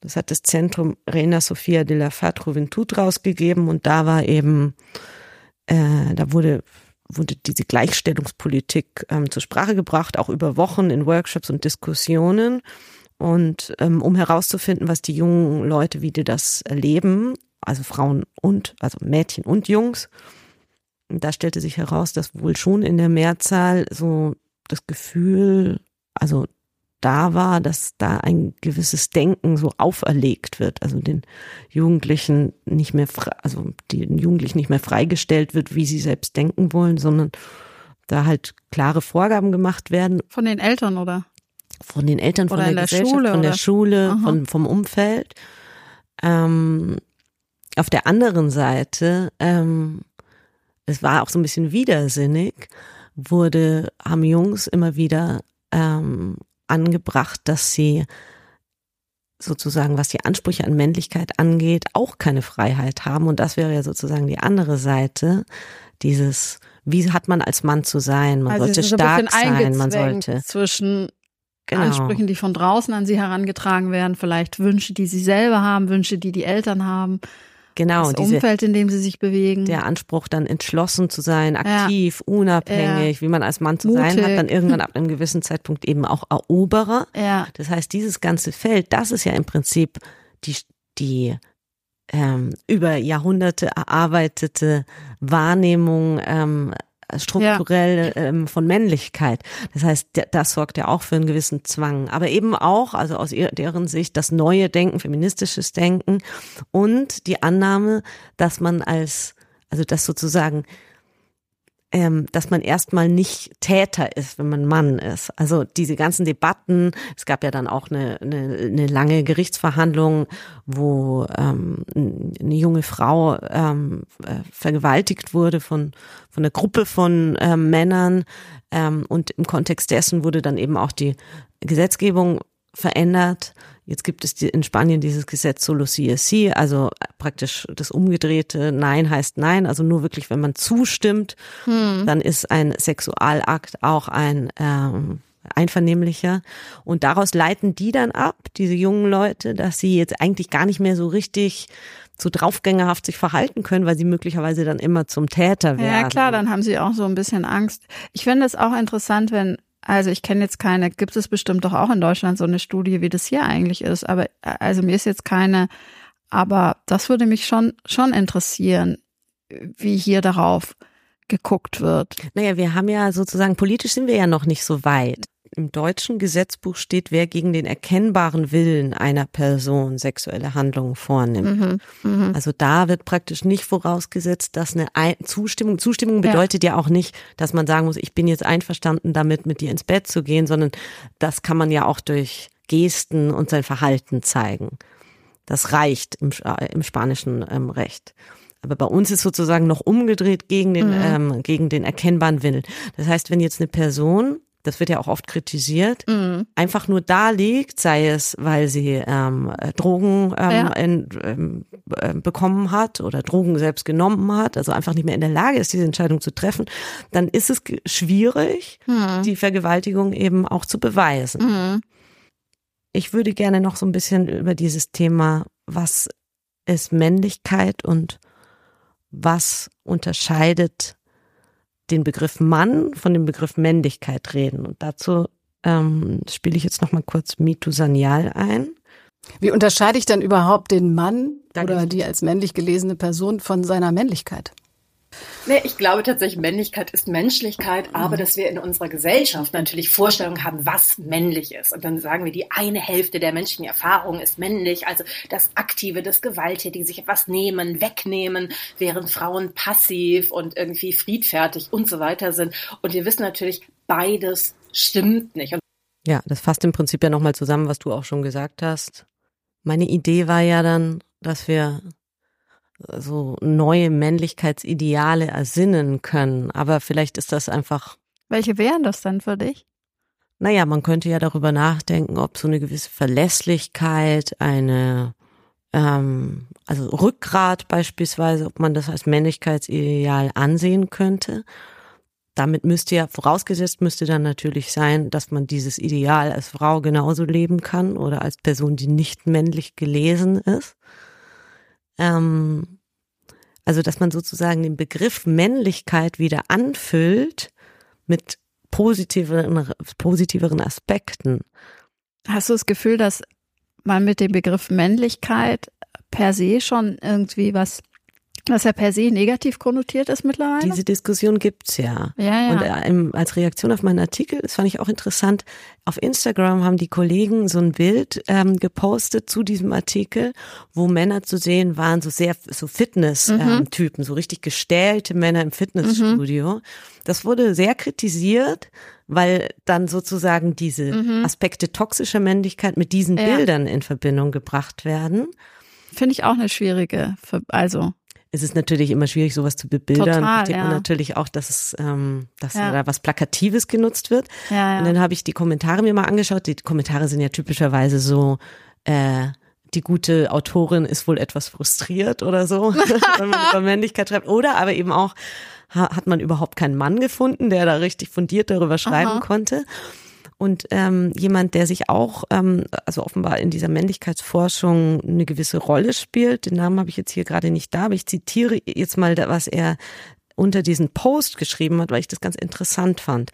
Das hat das Zentrum Reina Sofia de la Fat Juventud rausgegeben und da war eben äh, da wurde wurde diese Gleichstellungspolitik ähm, zur Sprache gebracht, auch über Wochen in Workshops und Diskussionen. Und ähm, um herauszufinden, was die jungen Leute, wie die das erleben, also Frauen und, also Mädchen und Jungs, da stellte sich heraus, dass wohl schon in der Mehrzahl so das Gefühl, also da war, dass da ein gewisses Denken so auferlegt wird, also den Jugendlichen nicht mehr, also den Jugendlichen nicht mehr freigestellt wird, wie sie selbst denken wollen, sondern da halt klare Vorgaben gemacht werden. Von den Eltern, oder? Von den Eltern, von der, der, Gesellschaft, Schule, von der Schule, von, vom Umfeld. Ähm, auf der anderen Seite, ähm, es war auch so ein bisschen widersinnig, wurde, haben Jungs immer wieder ähm, angebracht, dass sie sozusagen, was die Ansprüche an Männlichkeit angeht, auch keine Freiheit haben. Und das wäre ja sozusagen die andere Seite dieses, wie hat man als Mann zu sein? Man also sollte stark sein, man sollte. Zwischen genau. Ansprüchen, die von draußen an sie herangetragen werden, vielleicht Wünsche, die sie selber haben, Wünsche, die die Eltern haben. Genau, das diese, Umfeld, in dem sie sich bewegen. Der Anspruch, dann entschlossen zu sein, aktiv, ja. unabhängig, ja. wie man als Mann zu Mutig. sein hat, dann irgendwann ab einem gewissen Zeitpunkt eben auch Eroberer. Ja. Das heißt, dieses ganze Feld, das ist ja im Prinzip die, die ähm, über Jahrhunderte erarbeitete Wahrnehmung ähm, strukturell ja. ähm, von Männlichkeit. Das heißt, das sorgt ja auch für einen gewissen Zwang. Aber eben auch, also aus deren Sicht, das neue Denken, feministisches Denken und die Annahme, dass man als, also das sozusagen ähm, dass man erstmal nicht Täter ist, wenn man Mann ist. Also diese ganzen Debatten, es gab ja dann auch eine, eine, eine lange Gerichtsverhandlung, wo ähm, eine junge Frau ähm, äh, vergewaltigt wurde von, von einer Gruppe von ähm, Männern. Ähm, und im Kontext dessen wurde dann eben auch die Gesetzgebung verändert. Jetzt gibt es in Spanien dieses Gesetz Solo CSC, also praktisch das umgedrehte Nein heißt Nein, also nur wirklich, wenn man zustimmt, hm. dann ist ein Sexualakt auch ein ähm, einvernehmlicher. Und daraus leiten die dann ab, diese jungen Leute, dass sie jetzt eigentlich gar nicht mehr so richtig so draufgängerhaft sich verhalten können, weil sie möglicherweise dann immer zum Täter werden. Ja klar, dann haben sie auch so ein bisschen Angst. Ich finde es auch interessant, wenn also ich kenne jetzt keine, gibt es bestimmt doch auch in Deutschland so eine Studie, wie das hier eigentlich ist, aber also mir ist jetzt keine, aber das würde mich schon, schon interessieren, wie hier darauf geguckt wird. Naja, wir haben ja sozusagen, politisch sind wir ja noch nicht so weit im deutschen Gesetzbuch steht, wer gegen den erkennbaren Willen einer Person sexuelle Handlungen vornimmt. Mhm, mh. Also da wird praktisch nicht vorausgesetzt, dass eine Zustimmung, Zustimmung bedeutet ja. ja auch nicht, dass man sagen muss, ich bin jetzt einverstanden damit, mit dir ins Bett zu gehen, sondern das kann man ja auch durch Gesten und sein Verhalten zeigen. Das reicht im, äh, im spanischen ähm, Recht. Aber bei uns ist sozusagen noch umgedreht gegen den, mhm. ähm, gegen den erkennbaren Willen. Das heißt, wenn jetzt eine Person das wird ja auch oft kritisiert, mhm. einfach nur da liegt, sei es, weil sie ähm, Drogen ähm, ja. in, ähm, äh, bekommen hat oder Drogen selbst genommen hat, also einfach nicht mehr in der Lage ist, diese Entscheidung zu treffen, dann ist es schwierig, mhm. die Vergewaltigung eben auch zu beweisen. Mhm. Ich würde gerne noch so ein bisschen über dieses Thema, was ist Männlichkeit und was unterscheidet den Begriff Mann von dem Begriff Männlichkeit reden. Und dazu ähm, spiele ich jetzt noch mal kurz Mitu Sanyal ein. Wie unterscheide ich dann überhaupt den Mann oder die als männlich gelesene Person von seiner Männlichkeit? Nee, ich glaube tatsächlich, Männlichkeit ist Menschlichkeit, aber dass wir in unserer Gesellschaft natürlich Vorstellungen haben, was männlich ist. Und dann sagen wir, die eine Hälfte der menschlichen Erfahrung ist männlich, also das Aktive, das Gewalttätige, sich etwas nehmen, wegnehmen, während Frauen passiv und irgendwie friedfertig und so weiter sind. Und wir wissen natürlich, beides stimmt nicht. Und ja, das fasst im Prinzip ja nochmal zusammen, was du auch schon gesagt hast. Meine Idee war ja dann, dass wir so neue Männlichkeitsideale ersinnen können. Aber vielleicht ist das einfach. Welche wären das dann für dich? Naja, man könnte ja darüber nachdenken, ob so eine gewisse Verlässlichkeit, eine, ähm, also Rückgrat beispielsweise, ob man das als Männlichkeitsideal ansehen könnte. Damit müsste ja, vorausgesetzt müsste dann natürlich sein, dass man dieses Ideal als Frau genauso leben kann oder als Person, die nicht männlich gelesen ist. Ähm, also, dass man sozusagen den Begriff Männlichkeit wieder anfüllt mit positiveren, positiveren Aspekten. Hast du das Gefühl, dass man mit dem Begriff Männlichkeit per se schon irgendwie was was ja per se negativ konnotiert ist mittlerweile. Diese Diskussion gibt's ja. Ja, ja. Und äh, als Reaktion auf meinen Artikel, das fand ich auch interessant, auf Instagram haben die Kollegen so ein Bild ähm, gepostet zu diesem Artikel, wo Männer zu sehen waren, so sehr so Fitness-Typen, mhm. ähm, so richtig gestählte Männer im Fitnessstudio. Mhm. Das wurde sehr kritisiert, weil dann sozusagen diese mhm. Aspekte toxischer Männlichkeit mit diesen ja. Bildern in Verbindung gebracht werden. Finde ich auch eine schwierige, also es ist natürlich immer schwierig, sowas zu bebildern. Total, ja. natürlich auch, dass es, ähm, dass ja. da was Plakatives genutzt wird. Ja, ja. Und dann habe ich die Kommentare mir mal angeschaut. Die Kommentare sind ja typischerweise so, äh, die gute Autorin ist wohl etwas frustriert oder so, (laughs) wenn man über Männlichkeit schreibt. Oder aber eben auch, hat man überhaupt keinen Mann gefunden, der da richtig fundiert darüber schreiben Aha. konnte. Und ähm, jemand, der sich auch, ähm, also offenbar in dieser Männlichkeitsforschung eine gewisse Rolle spielt, den Namen habe ich jetzt hier gerade nicht da, aber ich zitiere jetzt mal, was er unter diesen Post geschrieben hat, weil ich das ganz interessant fand.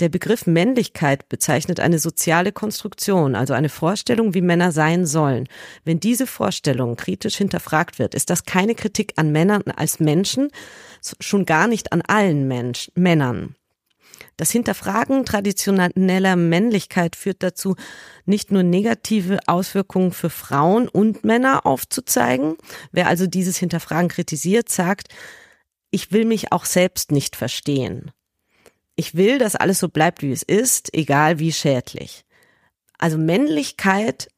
Der Begriff Männlichkeit bezeichnet eine soziale Konstruktion, also eine Vorstellung, wie Männer sein sollen. Wenn diese Vorstellung kritisch hinterfragt wird, ist das keine Kritik an Männern als Menschen, schon gar nicht an allen Mensch, Männern. Das Hinterfragen traditioneller Männlichkeit führt dazu, nicht nur negative Auswirkungen für Frauen und Männer aufzuzeigen. Wer also dieses Hinterfragen kritisiert, sagt, ich will mich auch selbst nicht verstehen. Ich will, dass alles so bleibt, wie es ist, egal wie schädlich. Also Männlichkeit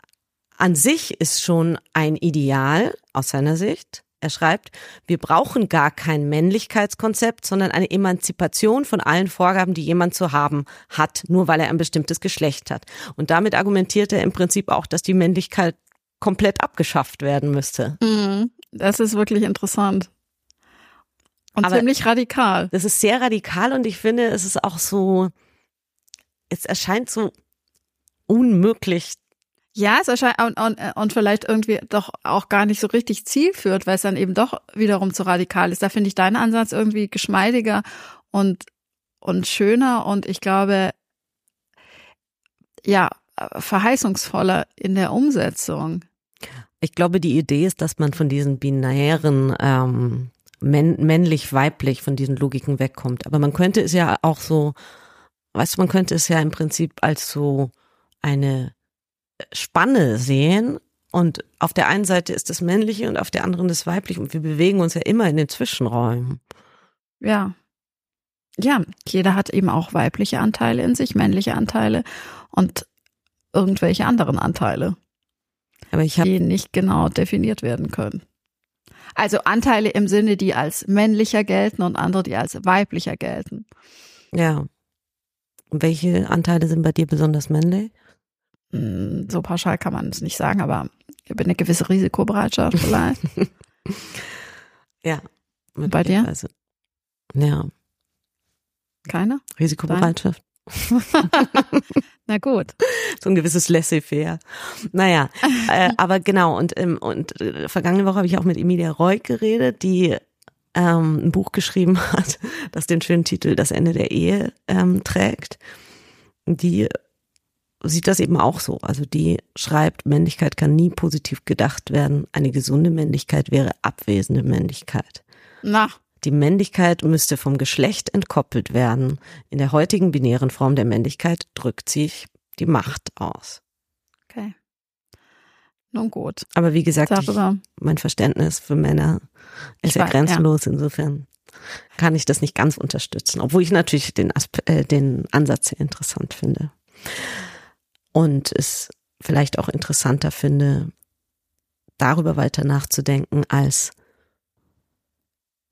an sich ist schon ein Ideal aus seiner Sicht. Er schreibt, wir brauchen gar kein Männlichkeitskonzept, sondern eine Emanzipation von allen Vorgaben, die jemand zu haben hat, nur weil er ein bestimmtes Geschlecht hat. Und damit argumentiert er im Prinzip auch, dass die Männlichkeit komplett abgeschafft werden müsste. Mhm. Das ist wirklich interessant. Und Aber ziemlich radikal. Das ist sehr radikal und ich finde, es ist auch so, es erscheint so unmöglich ja, es erscheint und, und, und vielleicht irgendwie doch auch gar nicht so richtig zielführt, weil es dann eben doch wiederum zu radikal ist. Da finde ich deinen Ansatz irgendwie geschmeidiger und, und schöner und ich glaube, ja, verheißungsvoller in der Umsetzung. Ich glaube, die Idee ist, dass man von diesen binären ähm, männlich-weiblich, von diesen Logiken wegkommt. Aber man könnte es ja auch so, weißt du, man könnte es ja im Prinzip als so eine Spanne sehen. Und auf der einen Seite ist das Männliche und auf der anderen das Weibliche. Und wir bewegen uns ja immer in den Zwischenräumen. Ja. Ja, jeder hat eben auch weibliche Anteile in sich, männliche Anteile und irgendwelche anderen Anteile. Aber ich habe die nicht genau definiert werden können. Also Anteile im Sinne, die als männlicher gelten und andere, die als weiblicher gelten. ja. Und welche Anteile sind bei dir besonders männlich? Hm, So pauschal kann man es nicht sagen, aber über eine gewisse Risikobereitschaft (laughs) vielleicht. Ja. Bei dir? möglicherweise. Ja, Keine? Risikobereitschaft. (laughs) Na gut. so ein gewisses Laissez-faire. Naja, äh, (laughs) aber genau, und, ähm, und äh, vergangene Woche habe ich auch mit Emilia Reuk geredet, die ähm, ein Buch geschrieben hat, das den schönen Titel Das Ende der Ehe ähm, trägt. Die sieht das eben auch so. Also die schreibt, Männlichkeit kann nie positiv gedacht werden. Eine gesunde Männlichkeit wäre abwesende Männlichkeit. Na, Die Männlichkeit müsste vom Geschlecht entkoppelt werden. In der heutigen binären Form der Männlichkeit drückt sich die Macht aus. okay. Nun gut. Aber wie gesagt, ich, mein Verständnis für Männer ist ja grenzenlos. Insofern kann ich das nicht ganz unterstützen, obwohl ich natürlich den, Aspe äh, den Ansatz sehr interessant finde. Und es vielleicht auch interessanter finde, darüber weiter nachzudenken, als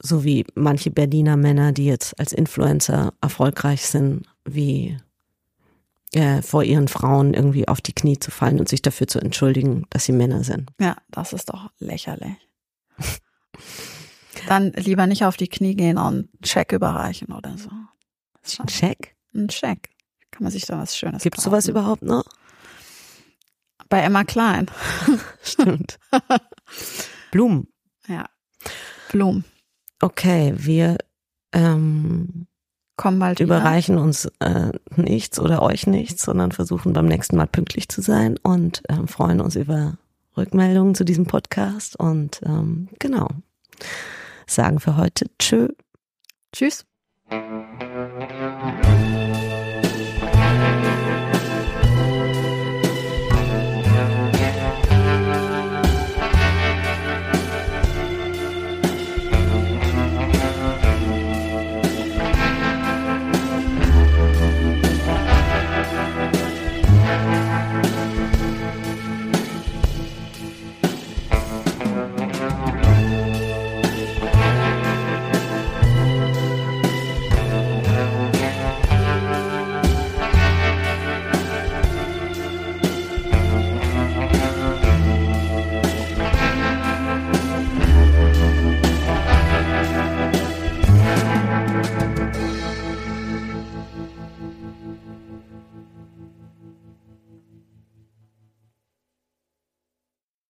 so wie manche Berliner Männer, die jetzt als Influencer erfolgreich sind, wie äh, vor ihren Frauen irgendwie auf die Knie zu fallen und sich dafür zu entschuldigen, dass sie Männer sind. Ja, das ist doch lächerlich. Dann lieber nicht auf die Knie gehen und einen Check überreichen oder so. Schon Check? Ein Check. Kann man sich da was Schönes Gibt's kaufen. sowas überhaupt noch? Bei Emma Klein. (laughs) Stimmt. (laughs) Blumen. Ja. Blumen. Okay, wir ähm, Kommen bald wieder. überreichen uns äh, nichts oder euch nichts, sondern versuchen beim nächsten Mal pünktlich zu sein und ähm, freuen uns über Rückmeldungen zu diesem Podcast und ähm, genau. Sagen für heute Tschö. Tschüss.